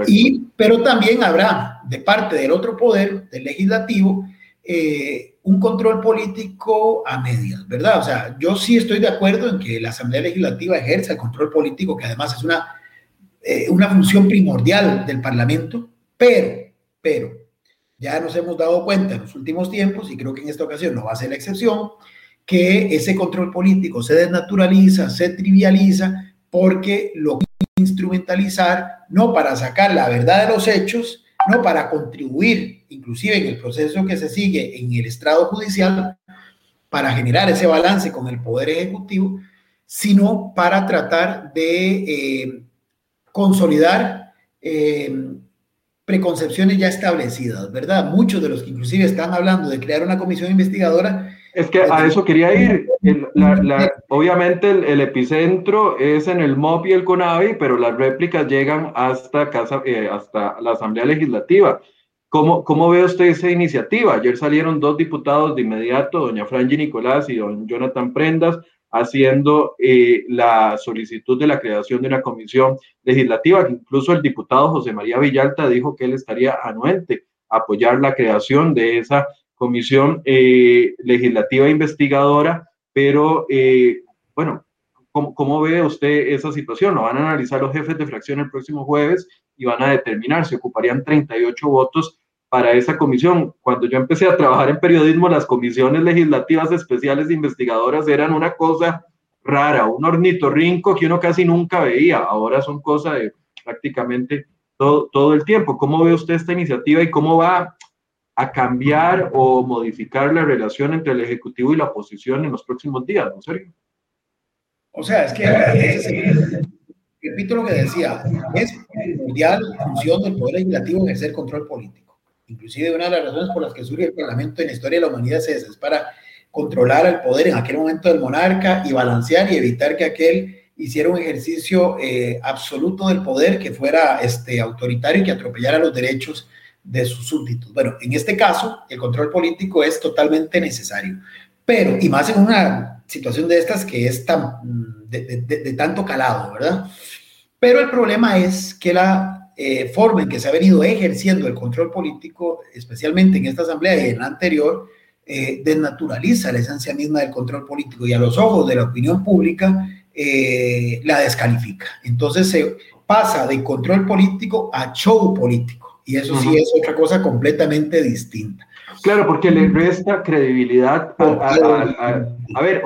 Y, pero también habrá de parte del otro poder, del legislativo, eh, un control político a medias, ¿verdad? O sea, yo sí estoy de acuerdo en que la Asamblea Legislativa ejerza el control político, que además es una, eh, una función primordial del Parlamento, pero, pero, ya nos hemos dado cuenta en los últimos tiempos, y creo que en esta ocasión no va a ser la excepción, que ese control político se desnaturaliza, se trivializa, porque lo instrumentalizar no para sacar la verdad de los hechos, no para contribuir, inclusive en el proceso que se sigue en el estrado judicial, para generar ese balance con el Poder Ejecutivo, sino para tratar de eh, consolidar eh, preconcepciones ya establecidas, ¿verdad? Muchos de los que inclusive están hablando de crear una comisión investigadora. Es que a eso quería ir. obviamente el, epicentro es en el MOP y el CONAVI, pero las réplicas llegan hasta, casa, eh, hasta la Asamblea Legislativa. ¿Cómo, ¿Cómo ve usted esa iniciativa? Ayer salieron dos diputados de inmediato, doña Franji Nicolás y don Jonathan Prendas, haciendo eh, la solicitud de la creación de una comisión legislativa, incluso el diputado José María Villalta dijo que él estaría anuente a apoyar la creación de esa comisión eh, legislativa investigadora, pero eh, bueno, ¿cómo, ¿cómo, ve usted esa situación? Lo van a analizar los jefes de fracción el próximo jueves y van a determinar, se ocuparían 38 votos para esa comisión. Cuando yo empecé a trabajar en periodismo, las comisiones legislativas especiales de investigadoras eran una cosa rara, un ornitorrinco que uno casi nunca veía. Ahora son cosas de prácticamente todo, todo el tiempo. ¿Cómo ve usted esta iniciativa y cómo va a cambiar o modificar la relación entre el Ejecutivo y la oposición en los próximos días, ¿no, Sergio? O sea, es que, repito lo que decía, es mundial función del Poder Legislativo ejercer control político. Inclusive una de las razones por las que surge el Parlamento en la historia de la humanidad es, es para controlar el poder en aquel momento del monarca y balancear y evitar que aquel hiciera un ejercicio eh, absoluto del poder que fuera este, autoritario y que atropellara los derechos de sus súbditos. Bueno, en este caso, el control político es totalmente necesario, pero, y más en una situación de estas que es tan, de, de tanto calado, ¿verdad? Pero el problema es que la eh, forma en que se ha venido ejerciendo el control político, especialmente en esta asamblea y en la anterior, eh, desnaturaliza la esencia misma del control político y a los ojos de la opinión pública eh, la descalifica. Entonces se pasa de control político a show político y eso sí es otra cosa completamente distinta. Claro, porque le resta credibilidad a, a, ver,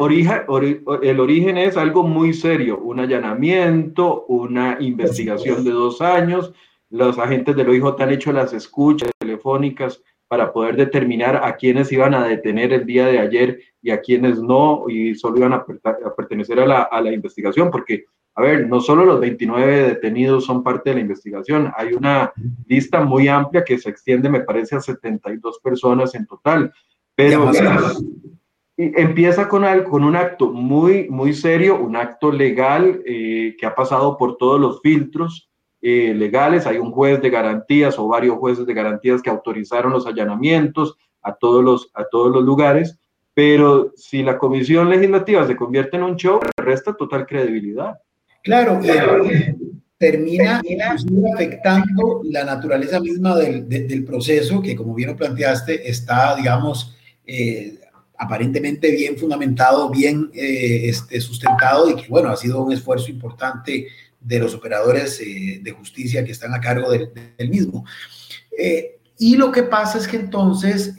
el origen es algo muy serio, un allanamiento, una investigación de dos años, los agentes del OIJ han hecho las escuchas telefónicas para poder determinar a quienes iban a detener el día de ayer y a quienes no, y solo iban a, pertenecer a la, a la investigación, porque a ver, no solo los 29 detenidos son parte de la investigación, hay una lista muy amplia que se extiende, me parece, a 72 personas en total. Pero empieza con, con un acto muy, muy serio, un acto legal eh, que ha pasado por todos los filtros eh, legales. Hay un juez de garantías o varios jueces de garantías que autorizaron los allanamientos a todos los, a todos los lugares. Pero si la comisión legislativa se convierte en un show, resta total credibilidad. Claro, termina, afectando la naturaleza misma del, proceso, que como bien lo planteaste, está, digamos, eh, aparentemente bien fundamentado, bien eh, este, sustentado y que, bueno, ha sido un esfuerzo importante de los operadores eh, de justicia que están a cargo del, mismo. y lo que pasa es que entonces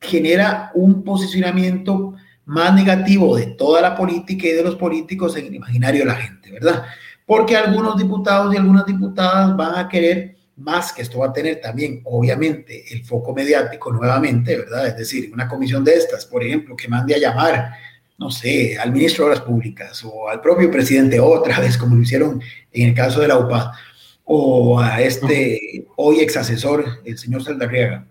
genera un posicionamiento más negativo de toda la política y de los políticos en el imaginario de la gente, ¿verdad? Porque algunos diputados y algunas diputadas van a querer más, que esto va a tener también, obviamente, el foco mediático nuevamente, ¿verdad? Es decir, una comisión de estas, por ejemplo, que mande a llamar, no sé, al ministro de Obras Públicas o al propio presidente otra vez, como lo hicieron en el caso de la UPA, o a este hoy ex asesor, el señor Saldarriaga,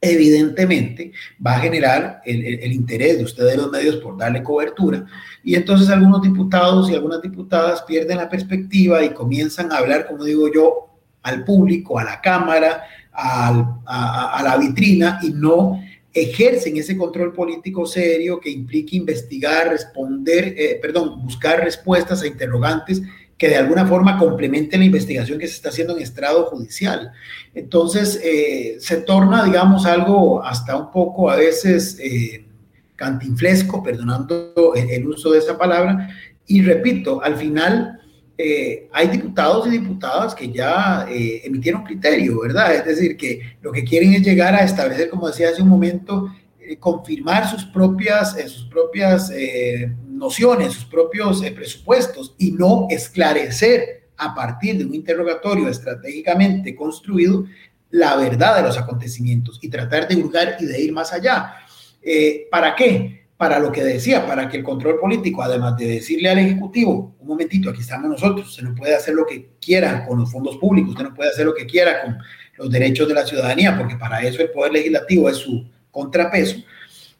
evidentemente va a generar el, interés de ustedes los medios por darle cobertura. Y entonces algunos diputados y algunas diputadas pierden la perspectiva y comienzan a hablar, como digo yo, al público, a la cámara, a, la vitrina y no ejercen ese control político serio que implica investigar, responder, eh, perdón, buscar respuestas a interrogantes que de alguna forma complementen la investigación que se está haciendo en estrado judicial. Entonces, eh, se torna, digamos, algo hasta un poco a veces eh, cantinflesco, perdonando el, uso de esa palabra. Y repito, al final eh, hay diputados y diputadas que ya emitieron criterio, ¿verdad? Es decir, que lo que quieren es llegar a establecer, como decía hace un momento, confirmar sus propias, sus propias nociones, sus propios eh, presupuestos y no esclarecer a partir de un interrogatorio estratégicamente construido la verdad de los acontecimientos y tratar de hurgar y de ir más allá. Eh, ¿Para qué? Para lo que decía, para que el control político, además de decirle al Ejecutivo, un momentito, aquí estamos nosotros, usted no puede hacer lo que quiera con los fondos públicos, usted no puede hacer lo que quiera con los derechos de la ciudadanía, porque para eso el Poder Legislativo es su contrapeso.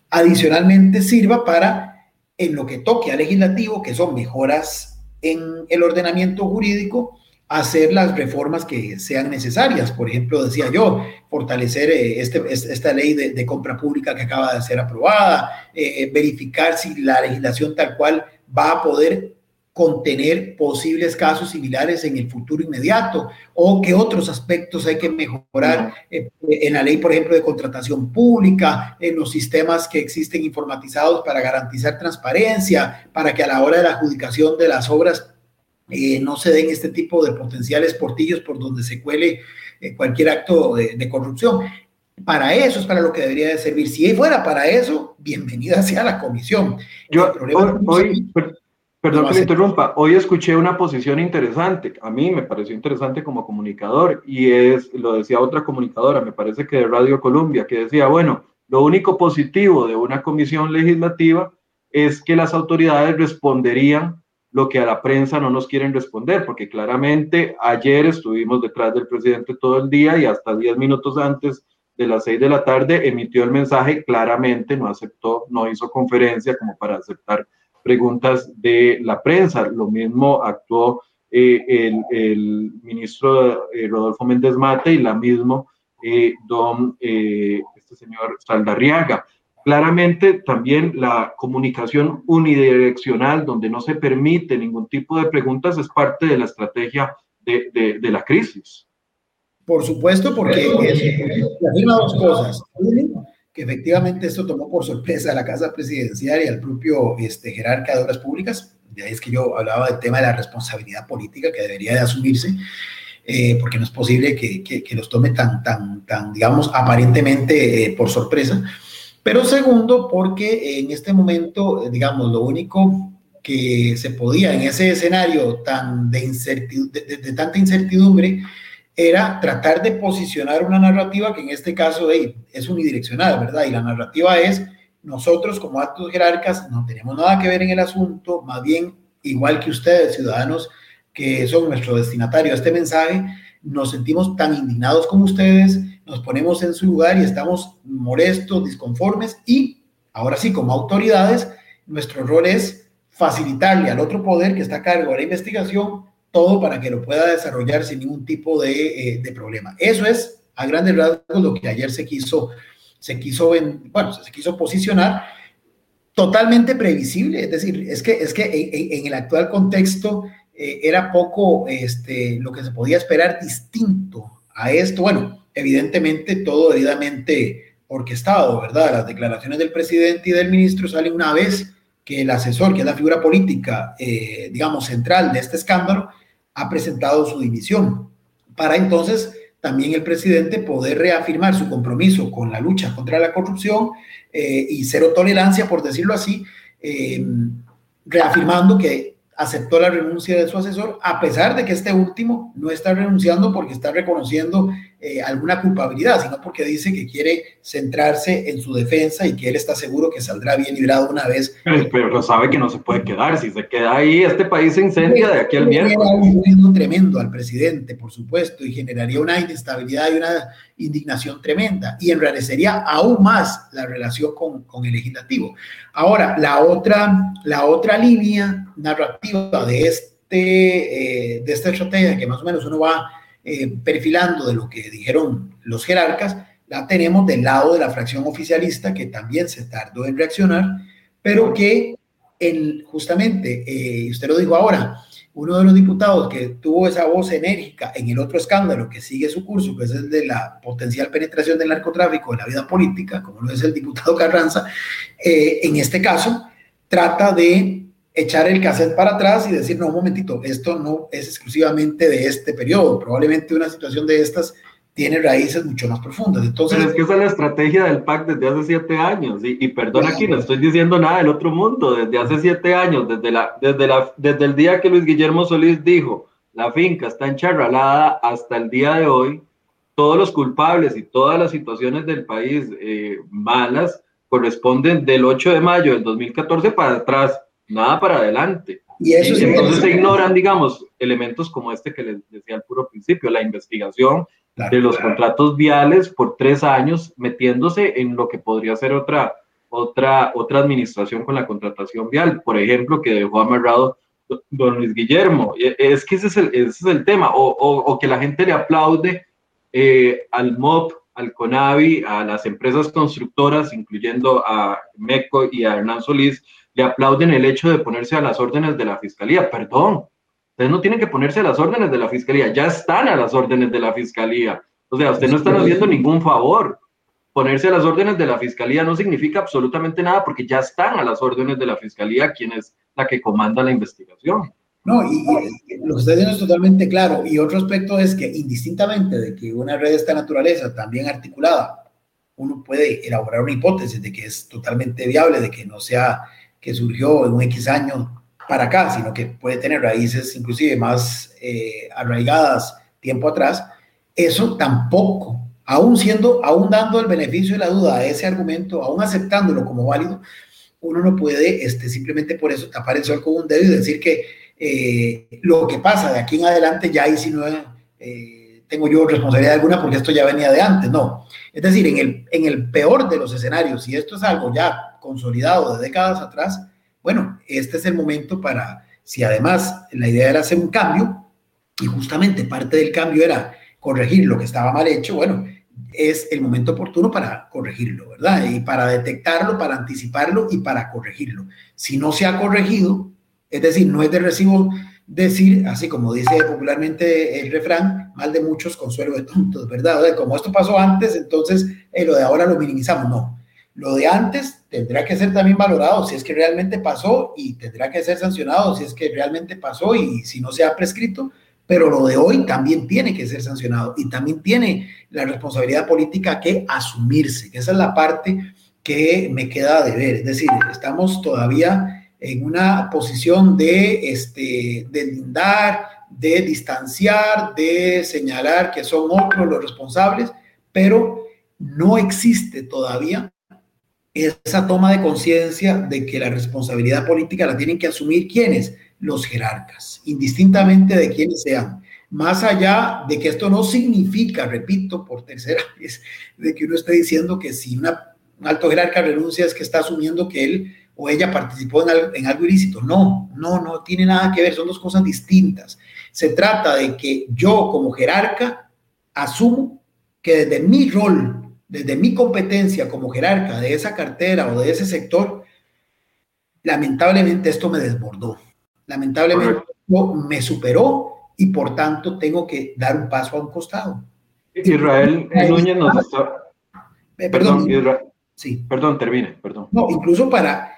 Adicionalmente sirva para en lo que toque al legislativo, que son mejoras en el ordenamiento jurídico, hacer las reformas que sean necesarias. Por ejemplo, decía yo, fortalecer eh, este, esta ley de, compra pública que acaba de ser aprobada, eh, eh, verificar si la legislación tal cual va a poder contener posibles casos similares en el futuro inmediato o qué otros aspectos hay que mejorar eh, en la ley, por ejemplo, de contratación pública, en los sistemas que existen informatizados para garantizar transparencia, para que a la hora de la adjudicación de las obras eh, no se den este tipo de potenciales portillos por donde se cuele eh, cualquier acto de, corrupción. Para eso es para lo que debería de servir. Si fuera para eso, bienvenida sea la comisión. Yo, hoy, Perdón que me interrumpa. Hoy escuché una posición interesante. A mí me pareció interesante como comunicador y es, lo decía otra comunicadora, me parece que de Radio Colombia, que decía, bueno, lo único positivo de una comisión legislativa es que las autoridades responderían lo que a la prensa no nos quieren responder, porque claramente ayer estuvimos detrás del presidente todo el día y hasta 10 minutos antes de las 6 de la tarde emitió el mensaje claramente, no aceptó, no hizo conferencia como para aceptar preguntas de la prensa. Lo mismo actuó eh, el, ministro eh, Rodolfo Méndez Mate y la mismo eh, don, este señor Saldarriaga. Claramente también la comunicación unidireccional, donde no se permite ningún tipo de preguntas, es parte de la estrategia de, de, la crisis. Por supuesto, porque afirma dos cosas que efectivamente esto tomó por sorpresa a la Casa Presidencial y al propio este, jerarca de Obras Públicas. De ahí es que yo hablaba del tema de la responsabilidad política que debería de asumirse, eh, porque no es posible que, que, los tome tan, tan, tan digamos, aparentemente eh, por sorpresa. Pero segundo, porque en este momento, digamos, lo único que se podía en ese escenario tan de, de, de tanta incertidumbre era tratar de posicionar una narrativa que en este caso es unidireccional, ¿verdad? Y la narrativa es, nosotros como actos jerarcas no tenemos nada que ver en el asunto, más bien, igual que ustedes, ciudadanos que son nuestro destinatario a este mensaje, nos sentimos tan indignados como ustedes, nos ponemos en su lugar y estamos molestos, disconformes y ahora sí, como autoridades, nuestro rol es facilitarle al otro poder que está a cargo de la investigación todo para que lo pueda desarrollar sin ningún tipo de, eh, de problema. Eso es a grandes rasgos lo que ayer se quiso, se quiso, bueno, se quiso posicionar totalmente previsible. Es decir, es que, es que en, el actual contexto eh, era poco este, lo que se podía esperar distinto a esto. Bueno, evidentemente todo debidamente orquestado, ¿verdad? Las declaraciones del presidente y del ministro salen una vez que el asesor, que es la figura política, eh, digamos, central de este escándalo, ha presentado su dimisión, para entonces también el presidente poder reafirmar su compromiso con la lucha contra la corrupción eh, y cero tolerancia, por decirlo así, eh, reafirmando que aceptó la renuncia de su asesor, a pesar de que este último no está renunciando porque está reconociendo eh, alguna culpabilidad, sino porque dice que quiere centrarse en su defensa y que él está seguro que saldrá bien librado una vez. Pero, sabe que no se puede quedar, si se queda ahí, este país se incendia de aquí al miércoles. un ruido tremendo al presidente, por supuesto, y generaría una inestabilidad y una indignación tremenda, y enrarecería aún más la relación con, con el legislativo. Ahora, la otra, la otra línea narrativa de, este, eh, de esta estrategia, que más o menos uno va eh, perfilando de lo que dijeron los jerarcas, la tenemos del lado de la fracción oficialista que también se tardó en reaccionar, pero que el, justamente, eh, usted lo dijo ahora, uno de los diputados que tuvo esa voz enérgica en el otro escándalo que sigue su curso, que es el de la potencial penetración del narcotráfico en la vida política, como lo es el diputado Carranza, eh, en este caso trata de echar el cassette para atrás y decir, no, un momentito, esto no es exclusivamente de este periodo, probablemente una situación de estas tiene raíces mucho más profundas. Entonces, es que esa es la estrategia del PAC desde hace siete años, y, y perdón aquí, no estoy diciendo nada del otro mundo, desde hace siete años, desde, la, desde, la, desde el día que Luis Guillermo Solís dijo, la finca está encharralada hasta el día de hoy, todos los culpables y todas las situaciones del país eh, malas corresponden del 8 de mayo del 2014 para atrás nada para adelante. Y, eso entonces se ignoran, digamos, elementos como este que les decía al puro principio, la investigación de los contratos viales por tres años, metiéndose en lo que podría ser otra, otra, otra administración con la contratación vial, por ejemplo, que dejó amarrado don Luis Guillermo. Es que ese es el, ese es el tema, o, o, que la gente le aplaude eh, al MOP, al CONAVI, a las empresas constructoras, incluyendo a MECO y a Hernán Solís, le aplauden el hecho de ponerse a las órdenes de la fiscalía. Perdón, ustedes no tienen que ponerse a las órdenes de la fiscalía, ya están a las órdenes de la fiscalía. O sea, ustedes no están haciendo ningún favor. Ponerse a las órdenes de la fiscalía no significa absolutamente nada porque ya están a las órdenes de la fiscalía, quien es la que comanda la investigación. No, y, lo que está diciendo es totalmente claro. Y otro aspecto es que indistintamente de que una red de esta naturaleza, también articulada, uno puede elaborar una hipótesis de que es totalmente viable, de que no sea que surgió en un X año para acá, sino que puede tener raíces inclusive más eh, arraigadas tiempo atrás, eso tampoco, aún siendo, aún dando el beneficio de la duda a ese argumento, aún aceptándolo como válido, uno no puede este, simplemente por eso tapar el sol con un dedo y decir que eh, lo que pasa de aquí en adelante ya ahí si no eh, tengo yo responsabilidad alguna porque esto ya venía de antes, no. Es decir, en el, en el peor de los escenarios, si esto es algo ya consolidado de décadas atrás, bueno, este es el momento para, si además la idea era hacer un cambio, y justamente parte del cambio era corregir lo que estaba mal hecho, bueno, es el momento oportuno para corregirlo, ¿verdad? Y para detectarlo, para anticiparlo y para corregirlo. Si no se ha corregido, es decir, no es de recibo decir, así como dice popularmente el refrán, mal de muchos, consuelo de tontos, ¿verdad? como esto pasó antes, entonces eh, lo de ahora lo minimizamos. No, lo de antes tendrá que ser también valorado si es que realmente pasó y tendrá que ser sancionado si es que realmente pasó y si no se ha prescrito, pero lo de hoy también tiene que ser sancionado y también tiene la responsabilidad política que asumirse, que esa es la parte que me queda de ver. Es decir, estamos todavía en una posición de, este, de lindar, de distanciar, de señalar que son otros los responsables, pero no existe todavía esa toma de conciencia de que la responsabilidad política la tienen que asumir quienes, los jerarcas, indistintamente de quienes sean. Más allá de que esto no significa, repito por tercera vez, de que uno esté diciendo que si una, un alto jerarca renuncia es que está asumiendo que él o ella participó en algo, en algo ilícito. No, no, no tiene nada que ver, son dos cosas distintas. Se trata de que yo como jerarca asumo que desde mi rol desde mi competencia como jerarca de esa cartera o de ese sector, lamentablemente esto me desbordó. Lamentablemente esto me superó y por tanto tengo que dar un paso a un costado. Israel Núñez nos está... Eh, perdón, sí. perdón, termine, perdón. No, incluso para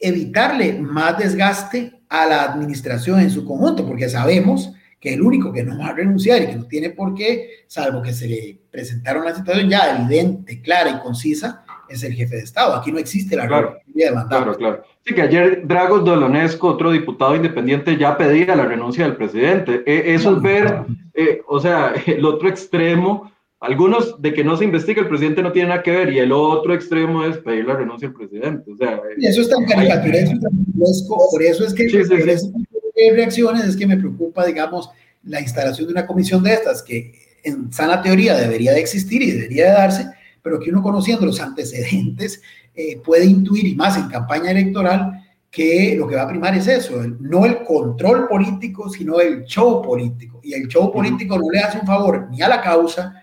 evitarle más desgaste a la administración en su conjunto, porque sabemos que el único que no va a renunciar y que no tiene por qué, salvo que se le presentaron la situación ya evidente, clara y concisa, es el jefe de Estado. Aquí no existe la claro, de mandar. Claro, claro. Sí, que ayer Dragos Dolonesco, otro diputado independiente, ya pedía la renuncia del presidente. E, eso es ver, eh, o sea, el otro extremo algunos de que no se investigue el presidente no tiene nada que ver y el otro extremo es pedir la renuncia al presidente. O sea, eso es tan caricaturesco, por eso es que sí, reacciones es que me preocupa, digamos, la instalación de una comisión de estas que en sana teoría debería de existir y debería de darse, pero que uno conociendo los antecedentes eh, puede intuir, y más en campaña electoral, que lo que va a primar es eso, no el control político, sino el show político. Y el show político no le hace un favor ni a la causa,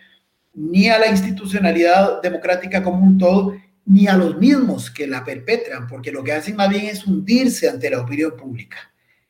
ni a la institucionalidad democrática como un todo, ni a los mismos que la perpetran, porque lo que hacen más bien es hundirse ante la opinión pública.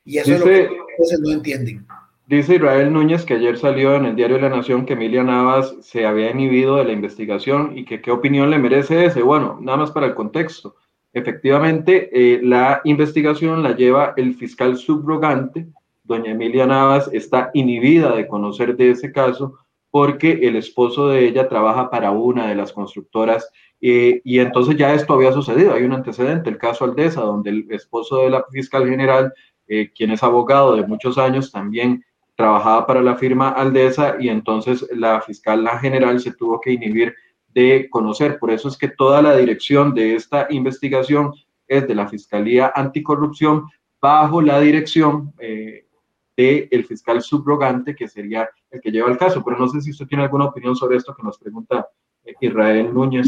Y eso es lo que a no entienden. Dice Israel Núñez que ayer salió en el diario de la Nación que Emilia Navas se había inhibido de la investigación y que qué opinión le merece ese. Bueno, nada más para el contexto. Efectivamente, eh, la investigación la lleva el fiscal subrogante. Doña Emilia Navas está inhibida de conocer de ese caso porque el esposo de ella trabaja para una de las constructoras eh, y entonces ya esto había sucedido. Hay un antecedente, el caso Aldesa, donde el esposo de la fiscal general, eh, quien es abogado de muchos años, también trabajaba para la firma Aldesa y entonces la fiscal general se tuvo que inhibir de conocer. Por eso es que toda la dirección de esta investigación es de la Fiscalía Anticorrupción bajo la dirección eh, del fiscal subrogante, que sería el que lleva el caso. Pero no sé si usted tiene alguna opinión sobre esto que nos pregunta eh, Israel Núñez.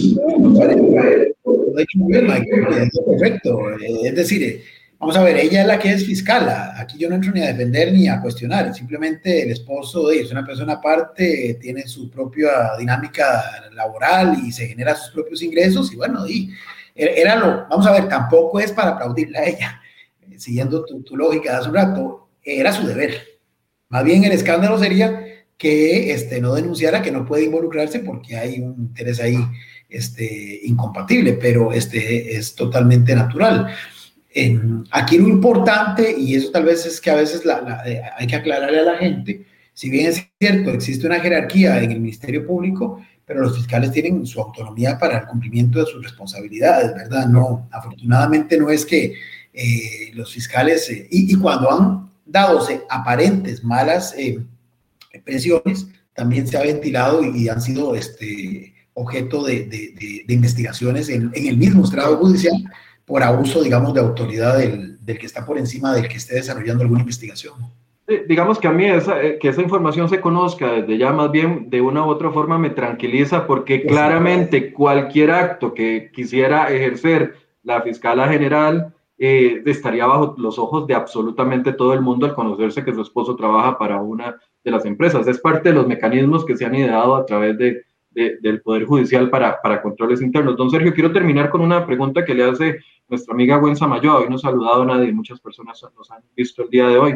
Perfecto. Es decir, Vamos a ver, ella es la que es fiscal. Aquí yo no entro ni a defender ni a cuestionar. Simplemente el esposo de ella es una persona aparte, tiene su propia dinámica laboral y se genera sus propios ingresos. Y bueno, y era lo, vamos a ver, tampoco es para aplaudirle a ella. Siguiendo tu, tu lógica de hace un rato, era su deber. Más bien el escándalo sería que este, no denunciara que no puede involucrarse porque hay un interés ahí este, incompatible, pero este, es totalmente natural aquí lo importante, y eso tal vez es que a veces eh, hay que aclararle a la gente, si bien es cierto, existe una jerarquía en el Ministerio Público, pero los fiscales tienen su autonomía para el cumplimiento de sus responsabilidades, ¿verdad? No, afortunadamente no es que eh, los fiscales, eh, y, cuando han dado aparentes malas presiones, también se ha ventilado y, han sido este, objeto de, investigaciones en, en, el mismo estrado judicial por abuso, digamos, de autoridad del, del, que está por encima del que esté desarrollando alguna investigación. digamos que a mí esa, eh, que esa información se conozca desde ya más bien de una u otra forma me tranquiliza porque claramente cualquier acto que quisiera ejercer la fiscala general eh, estaría bajo los ojos de absolutamente todo el mundo al conocerse que su esposo trabaja para una de las empresas. Es parte de los mecanismos que se han ideado a través de, del Poder Judicial para, para controles internos. Don Sergio, quiero terminar con una pregunta que le hace nuestra amiga Gwen Samayoa, hoy no ha saludado a nadie, muchas personas nos han visto el día de hoy.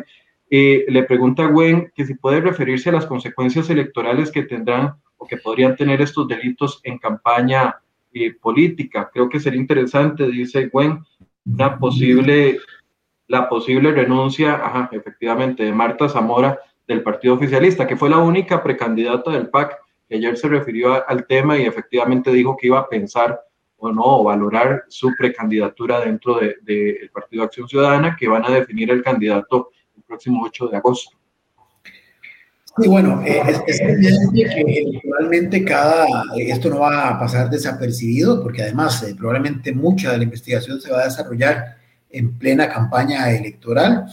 Eh, le pregunta a Gwen que si puede referirse a las consecuencias electorales que tendrán o que podrían tener estos delitos en campaña eh, política. Creo que sería interesante, dice Gwen, una posible, la posible renuncia, efectivamente, de Marta Zamora del Partido Oficialista, que fue la única precandidata del PAC que ayer se refirió al tema y efectivamente dijo que iba a pensar o no, valorar su precandidatura dentro del de, Partido Acción Ciudadana, que van a definir el candidato el próximo 8 de agosto. Sí, bueno, eh, es, evidente que electoralmente cada, esto no va a pasar desapercibido, porque además eh, probablemente mucha de la investigación se va a desarrollar en plena campaña electoral.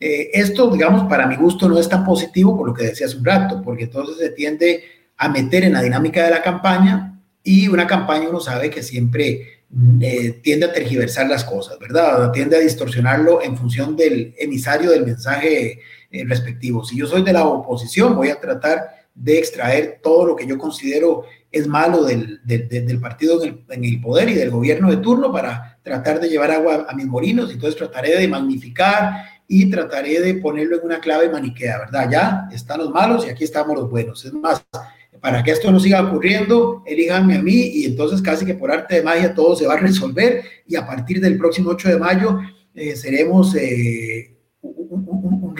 Eh, esto, digamos, para mi gusto no es tan positivo por lo que decía hace un rato, porque entonces se tiende a meter en la dinámica de la campaña y una campaña uno sabe que siempre eh, tiende a tergiversar las cosas, ¿verdad? Tiende a distorsionarlo en función del emisario del mensaje eh, respectivo. Si yo soy de la oposición, voy a tratar de extraer todo lo que yo considero es malo del, del, partido en el, poder y del gobierno de turno para tratar de llevar agua a mis molinos. Entonces trataré de magnificar y trataré de ponerlo en una clave maniquea, ¿verdad? Ya están los malos y aquí estamos los buenos. Es más, para que esto no siga ocurriendo, elíjanme a mí y entonces casi que por arte de magia todo se va a resolver y a partir del próximo 8 de mayo eh, seremos eh,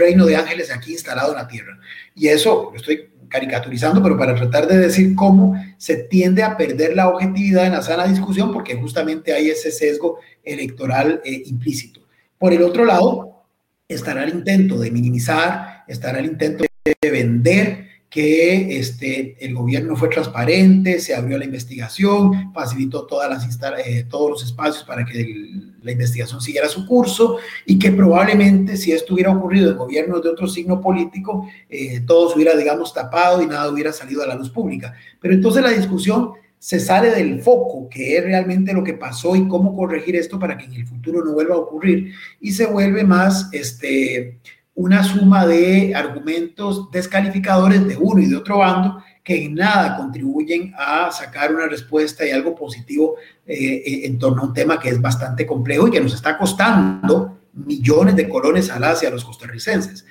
reino de ángeles aquí instalado en la tierra. Y eso lo estoy caricaturizando, pero para tratar de decir cómo se tiende a perder la objetividad en la sana discusión porque justamente hay ese sesgo electoral eh, implícito. Por el otro lado, estará el intento de minimizar, estará el intento de vender que este, el gobierno fue transparente, se abrió la investigación, facilitó todas las eh, todos los espacios para que la investigación siguiera su curso y que probablemente si esto hubiera ocurrido en gobiernos de otro signo político, eh, todo se hubiera, digamos, tapado y nada hubiera salido a la luz pública. Pero entonces la discusión se sale del foco, que es realmente lo que pasó y cómo corregir esto para que en el futuro no vuelva a ocurrir, y se vuelve más, este, una suma de argumentos descalificadores de uno y de otro bando que en nada contribuyen a sacar una respuesta y algo positivo eh, en torno a un tema que es bastante complejo y que nos está costando millones de colones al hacia los costarricenses.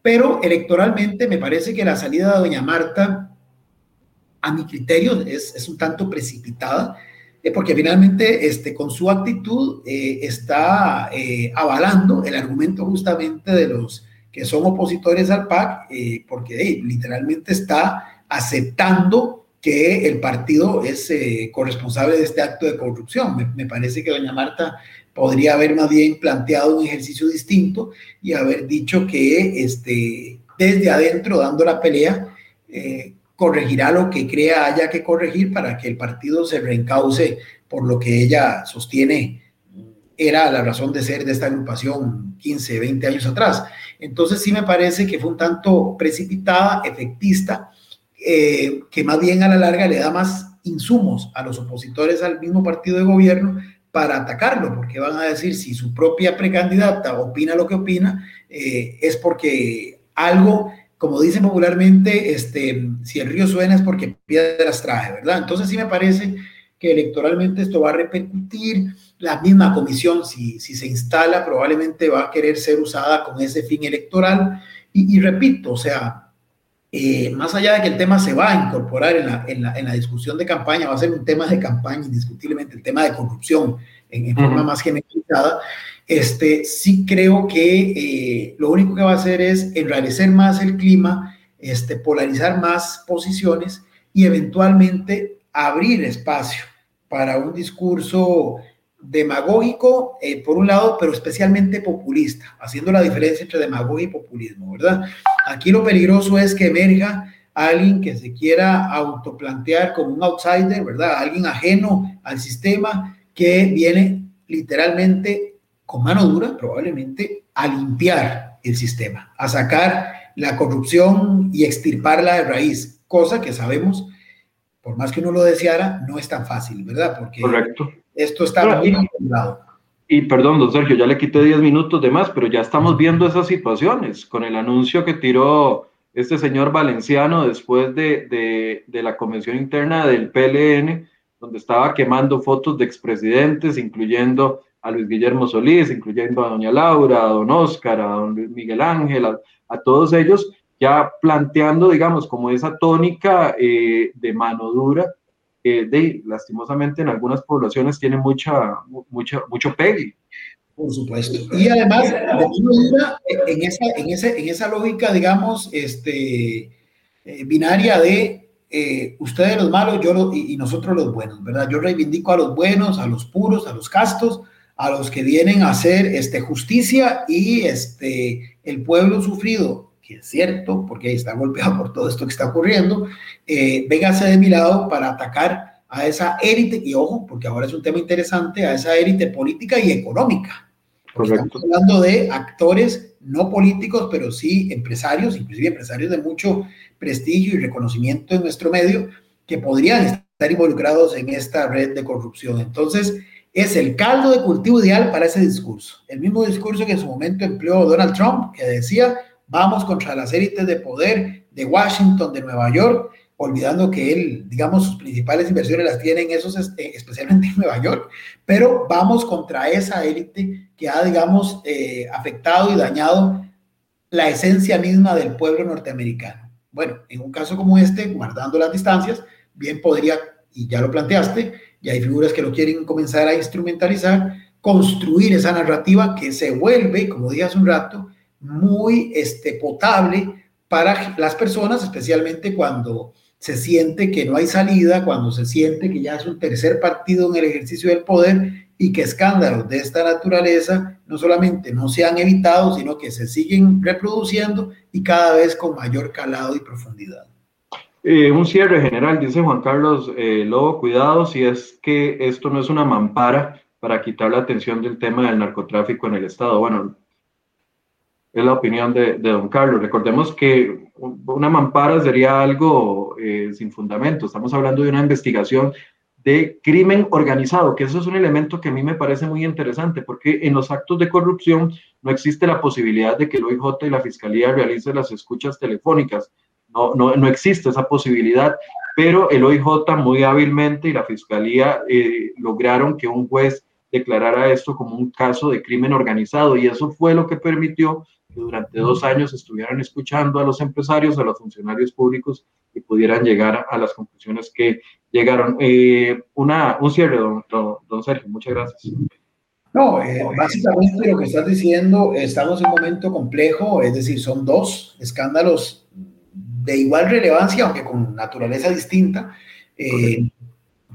Pero electoralmente me parece que la salida de doña Marta, a mi criterio, es, es un tanto precipitada, eh, porque finalmente este, con su actitud eh, está avalando el argumento justamente de los que son opositores al PAC, eh, porque literalmente está aceptando que el partido es eh, corresponsable de este acto de corrupción. Me, parece que doña Marta podría haber más bien planteado un ejercicio distinto y haber dicho que este, desde adentro, dando la pelea, eh, corregirá lo que crea haya que corregir para que el partido se reencauce por lo que ella sostiene era la razón de ser de esta agrupación 15, 20 años atrás. Entonces sí me parece que fue un tanto precipitada, efectista, eh, que más bien a la larga le da más insumos a los opositores al mismo partido de gobierno para atacarlo, porque van a decir si su propia precandidata opina lo que opina, eh, es porque algo, como dicen popularmente, este, si el río suena es porque piedras trae, ¿verdad? Entonces sí me parece que electoralmente esto va a repercutir la misma comisión, si, si se instala, probablemente va a querer ser usada con ese fin electoral. Y, repito, o sea, eh, más allá de que el tema se va a incorporar en la, en, la, en la, discusión de campaña, va a ser un tema de campaña, indiscutiblemente, el tema de corrupción en, forma más generalizada, este, sí creo que eh, lo único que va a hacer es enrarecer más el clima, este, polarizar más posiciones y eventualmente abrir espacio para un discurso demagógico, eh, por un lado, pero especialmente populista, haciendo la diferencia entre demagogia y populismo, ¿verdad? Aquí lo peligroso es que emerja alguien que se quiera autoplantear como un outsider, ¿verdad? Alguien ajeno al sistema que viene literalmente con mano dura, probablemente, a limpiar el sistema, a sacar la corrupción y extirparla de raíz, cosa que sabemos, por más que uno lo deseara, no es tan fácil, ¿verdad? Porque Correcto esto está muy y, y perdón, don Sergio, ya le quité 10 minutos de más, pero ya estamos viendo esas situaciones con el anuncio que tiró este señor valenciano después de, de, de la convención interna del PLN, donde estaba quemando fotos de expresidentes, incluyendo a Luis Guillermo Solís, incluyendo a doña Laura, a don Oscar, a don Miguel Ángel, a, todos ellos, ya planteando, digamos, como esa tónica eh, de mano dura de, lastimosamente en algunas poblaciones tiene mucha, mucha, mucho pegue. Por supuesto. Y además, en esa, en, ese, en esa lógica, digamos, este, eh, binaria de eh, ustedes los malos yo y, nosotros los buenos, ¿verdad? Yo reivindico a los buenos, a los puros, a los castos, a los que vienen a hacer este, justicia y este, el pueblo sufrido, que es cierto, porque está golpeado por todo esto que está ocurriendo, eh, véngase de mi lado para atacar a esa élite, y ojo, porque ahora es un tema interesante, a esa élite política y económica. Estamos hablando de actores no políticos, pero sí empresarios, inclusive empresarios de mucho prestigio y reconocimiento en nuestro medio, que podrían estar involucrados en esta red de corrupción. Entonces, es el caldo de cultivo ideal para ese discurso. El mismo discurso que en su momento empleó Donald Trump, que decía, vamos contra las élites de poder de Washington, de Nueva York, olvidando que él, digamos, sus principales inversiones las tiene en esos, este, especialmente en Nueva York, pero vamos contra esa élite que ha, digamos, eh, afectado y dañado la esencia misma del pueblo norteamericano. Bueno, en un caso como este, guardando las distancias, bien podría, y ya lo planteaste, y hay figuras que lo quieren comenzar a instrumentalizar, construir esa narrativa que se vuelve, como dije un rato, muy este, potable para las personas, especialmente cuando se siente que no hay salida, cuando se siente que ya es un tercer partido en el ejercicio del poder y que escándalos de esta naturaleza no solamente no se han evitado, sino que se siguen reproduciendo y cada vez con mayor calado y profundidad. Eh, un cierre general, dice Juan Carlos eh, Lobo, cuidado si es que esto no es una mampara para quitar la atención del tema del narcotráfico en el Estado. Bueno, es la opinión de, don Carlos. Recordemos que una mampara sería algo eh, sin fundamento. Estamos hablando de una investigación de crimen organizado, que eso es un elemento que a mí me parece muy interesante, porque en los actos de corrupción no existe la posibilidad de que el OIJ y la Fiscalía realicen las escuchas telefónicas no, no, no existe esa posibilidad, pero el OIJ muy hábilmente y la Fiscalía eh, lograron que un juez declarara esto como un caso de crimen organizado y eso fue lo que permitió que durante dos años estuvieran escuchando a los empresarios, a los funcionarios públicos y pudieran llegar a las conclusiones que llegaron. Eh, una, un cierre, don, don, Sergio, muchas gracias. No, eh, básicamente lo que estás diciendo, estamos en un momento complejo, es decir, son dos escándalos de igual relevancia, aunque con naturaleza distinta, eh,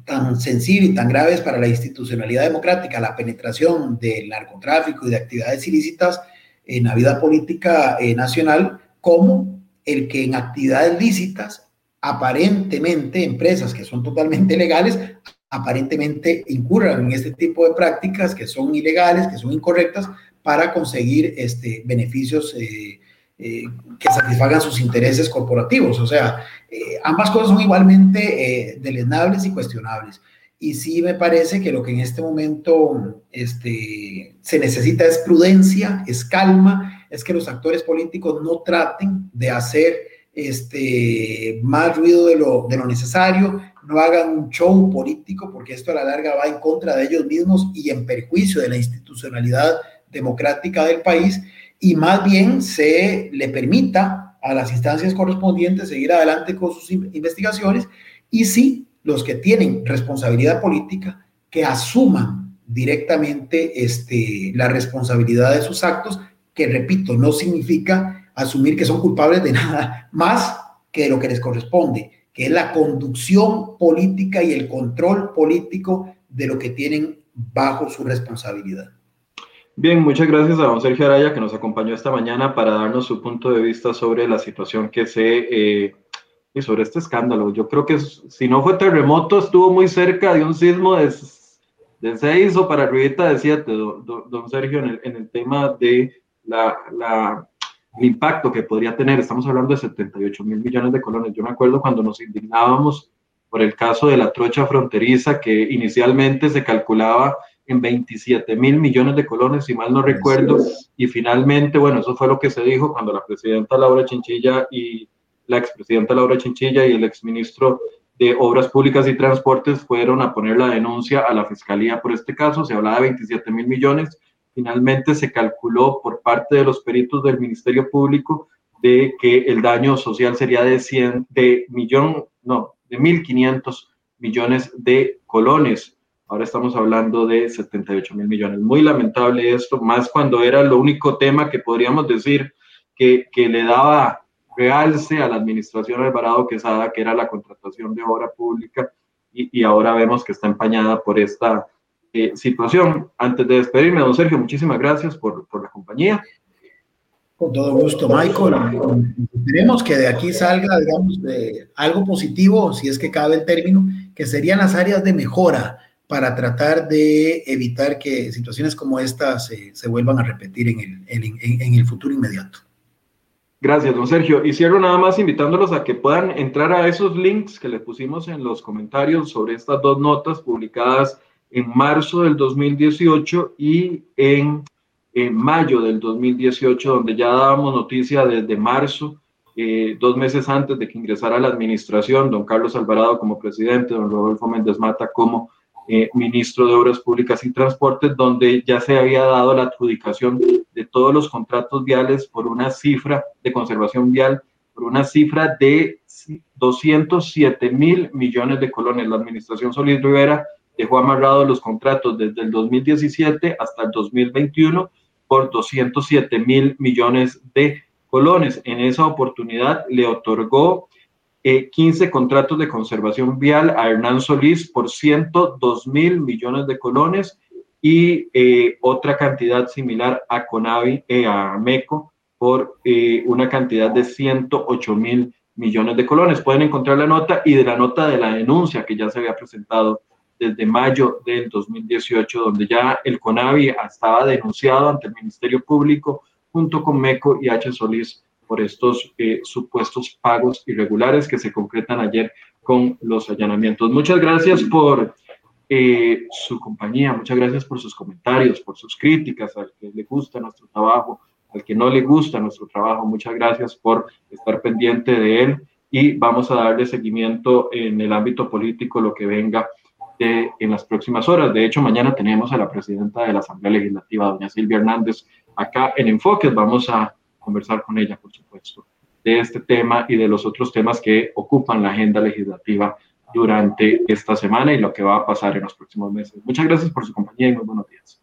tan sensible y tan graves para la institucionalidad democrática, la penetración del narcotráfico y de actividades ilícitas en la vida política eh, nacional, como el que en actividades lícitas, aparentemente empresas que son totalmente legales, aparentemente incurran en este tipo de prácticas que son ilegales, que son incorrectas, para conseguir este, beneficios eh, eh, que satisfagan sus intereses corporativos. O sea, ambas cosas son igualmente deleznables y cuestionables. Y sí me parece que lo que en este momento este, se necesita es prudencia, es calma, es que los actores políticos no traten de hacer este, más ruido de lo, de lo necesario, no hagan un show político, porque esto a la larga va en contra de ellos mismos y en perjuicio de la institucionalidad democrática del país y más bien se le permita a las instancias correspondientes seguir adelante con sus investigaciones y sí, los que tienen responsabilidad política, que asuman directamente este, la responsabilidad de sus actos, que repito, no significa asumir que son culpables de nada más que de lo que les corresponde, que es la conducción política y el control político de lo que tienen bajo su responsabilidad. Bien, muchas gracias a don Sergio Araya que nos acompañó esta mañana para darnos su punto de vista sobre la situación que se eh, y sobre este escándalo. Yo creo que si no fue terremoto, estuvo muy cerca de un sismo de, de 6 o para arribita de 7, don, Sergio, en el, en el, tema de la, la, el impacto que podría tener. Estamos hablando de 78 mil millones de colones. Yo me acuerdo cuando nos indignábamos por el caso de la trocha fronteriza, que inicialmente se calculaba en 27 mil millones de colones, si mal no recuerdo, y finalmente, bueno, eso fue lo que se dijo cuando la presidenta Laura Chinchilla y la expresidenta Laura Chinchilla y el exministro de Obras Públicas y Transportes fueron a poner la denuncia a la Fiscalía por este caso, se hablaba de 27 mil millones, finalmente se calculó por parte de los peritos del Ministerio Público de que el daño social sería de 100, de millón, no, de 1.500 millones de colones. Ahora estamos hablando de 78 mil millones. Muy lamentable esto, más cuando era lo único tema que podríamos decir que, que le daba realce a la administración Alvarado Quesada, que era la contratación de obra pública, y, y ahora vemos que está empañada por esta eh, situación. Antes de despedirme, don Sergio, muchísimas gracias por, por la compañía. Con todo gusto, Michael. Esperemos que de aquí salga, digamos, algo positivo, si es que cabe el término, que serían las áreas de mejora para tratar de evitar que situaciones como estas se vuelvan a repetir en el, en, en el futuro inmediato. Gracias, don Sergio. Y cierro nada más invitándolos a que puedan entrar a esos links que les pusimos en los comentarios sobre estas dos notas publicadas en marzo del 2018 y en, en mayo del 2018, donde ya dábamos noticia desde marzo, eh, dos meses antes de que ingresara la administración, don Carlos Alvarado como presidente, don Rodolfo Méndez Mata como eh, ministro de Obras Públicas y Transportes, donde ya se había dado la adjudicación de todos los contratos viales por una cifra de conservación vial, por una cifra de 207 mil millones de colones. La administración Solís Rivera dejó amarrados los contratos desde el 2017 hasta el 2021 por 207 mil millones de colones. En esa oportunidad le otorgó 15 eh, contratos de conservación vial a Hernán Solís por 102 mil millones de colones y eh, otra cantidad similar a Conavi, eh, a MECO, por una cantidad de 108 mil millones de colones. Pueden encontrar la nota y de la nota de la denuncia que ya se había presentado desde mayo del 2018, donde ya el CONAVI estaba denunciado ante el Ministerio Público junto con MECO y H. Solís por estos eh, supuestos pagos irregulares que se concretan ayer con los allanamientos. Muchas gracias por eh, su compañía, muchas gracias por sus comentarios, por sus críticas, al que le gusta nuestro trabajo, al que no le gusta nuestro trabajo, muchas gracias por estar pendiente de él y vamos a darle seguimiento en el ámbito político, lo que venga en las próximas horas. De hecho, mañana tenemos a la presidenta de la Asamblea Legislativa, doña Silvia Hernández, acá en Enfoques. Vamos a conversar con ella, por supuesto, de este tema y de los otros temas que ocupan la agenda legislativa durante esta semana y lo que va a pasar en los próximos meses. Muchas gracias por su compañía y muy buenos días.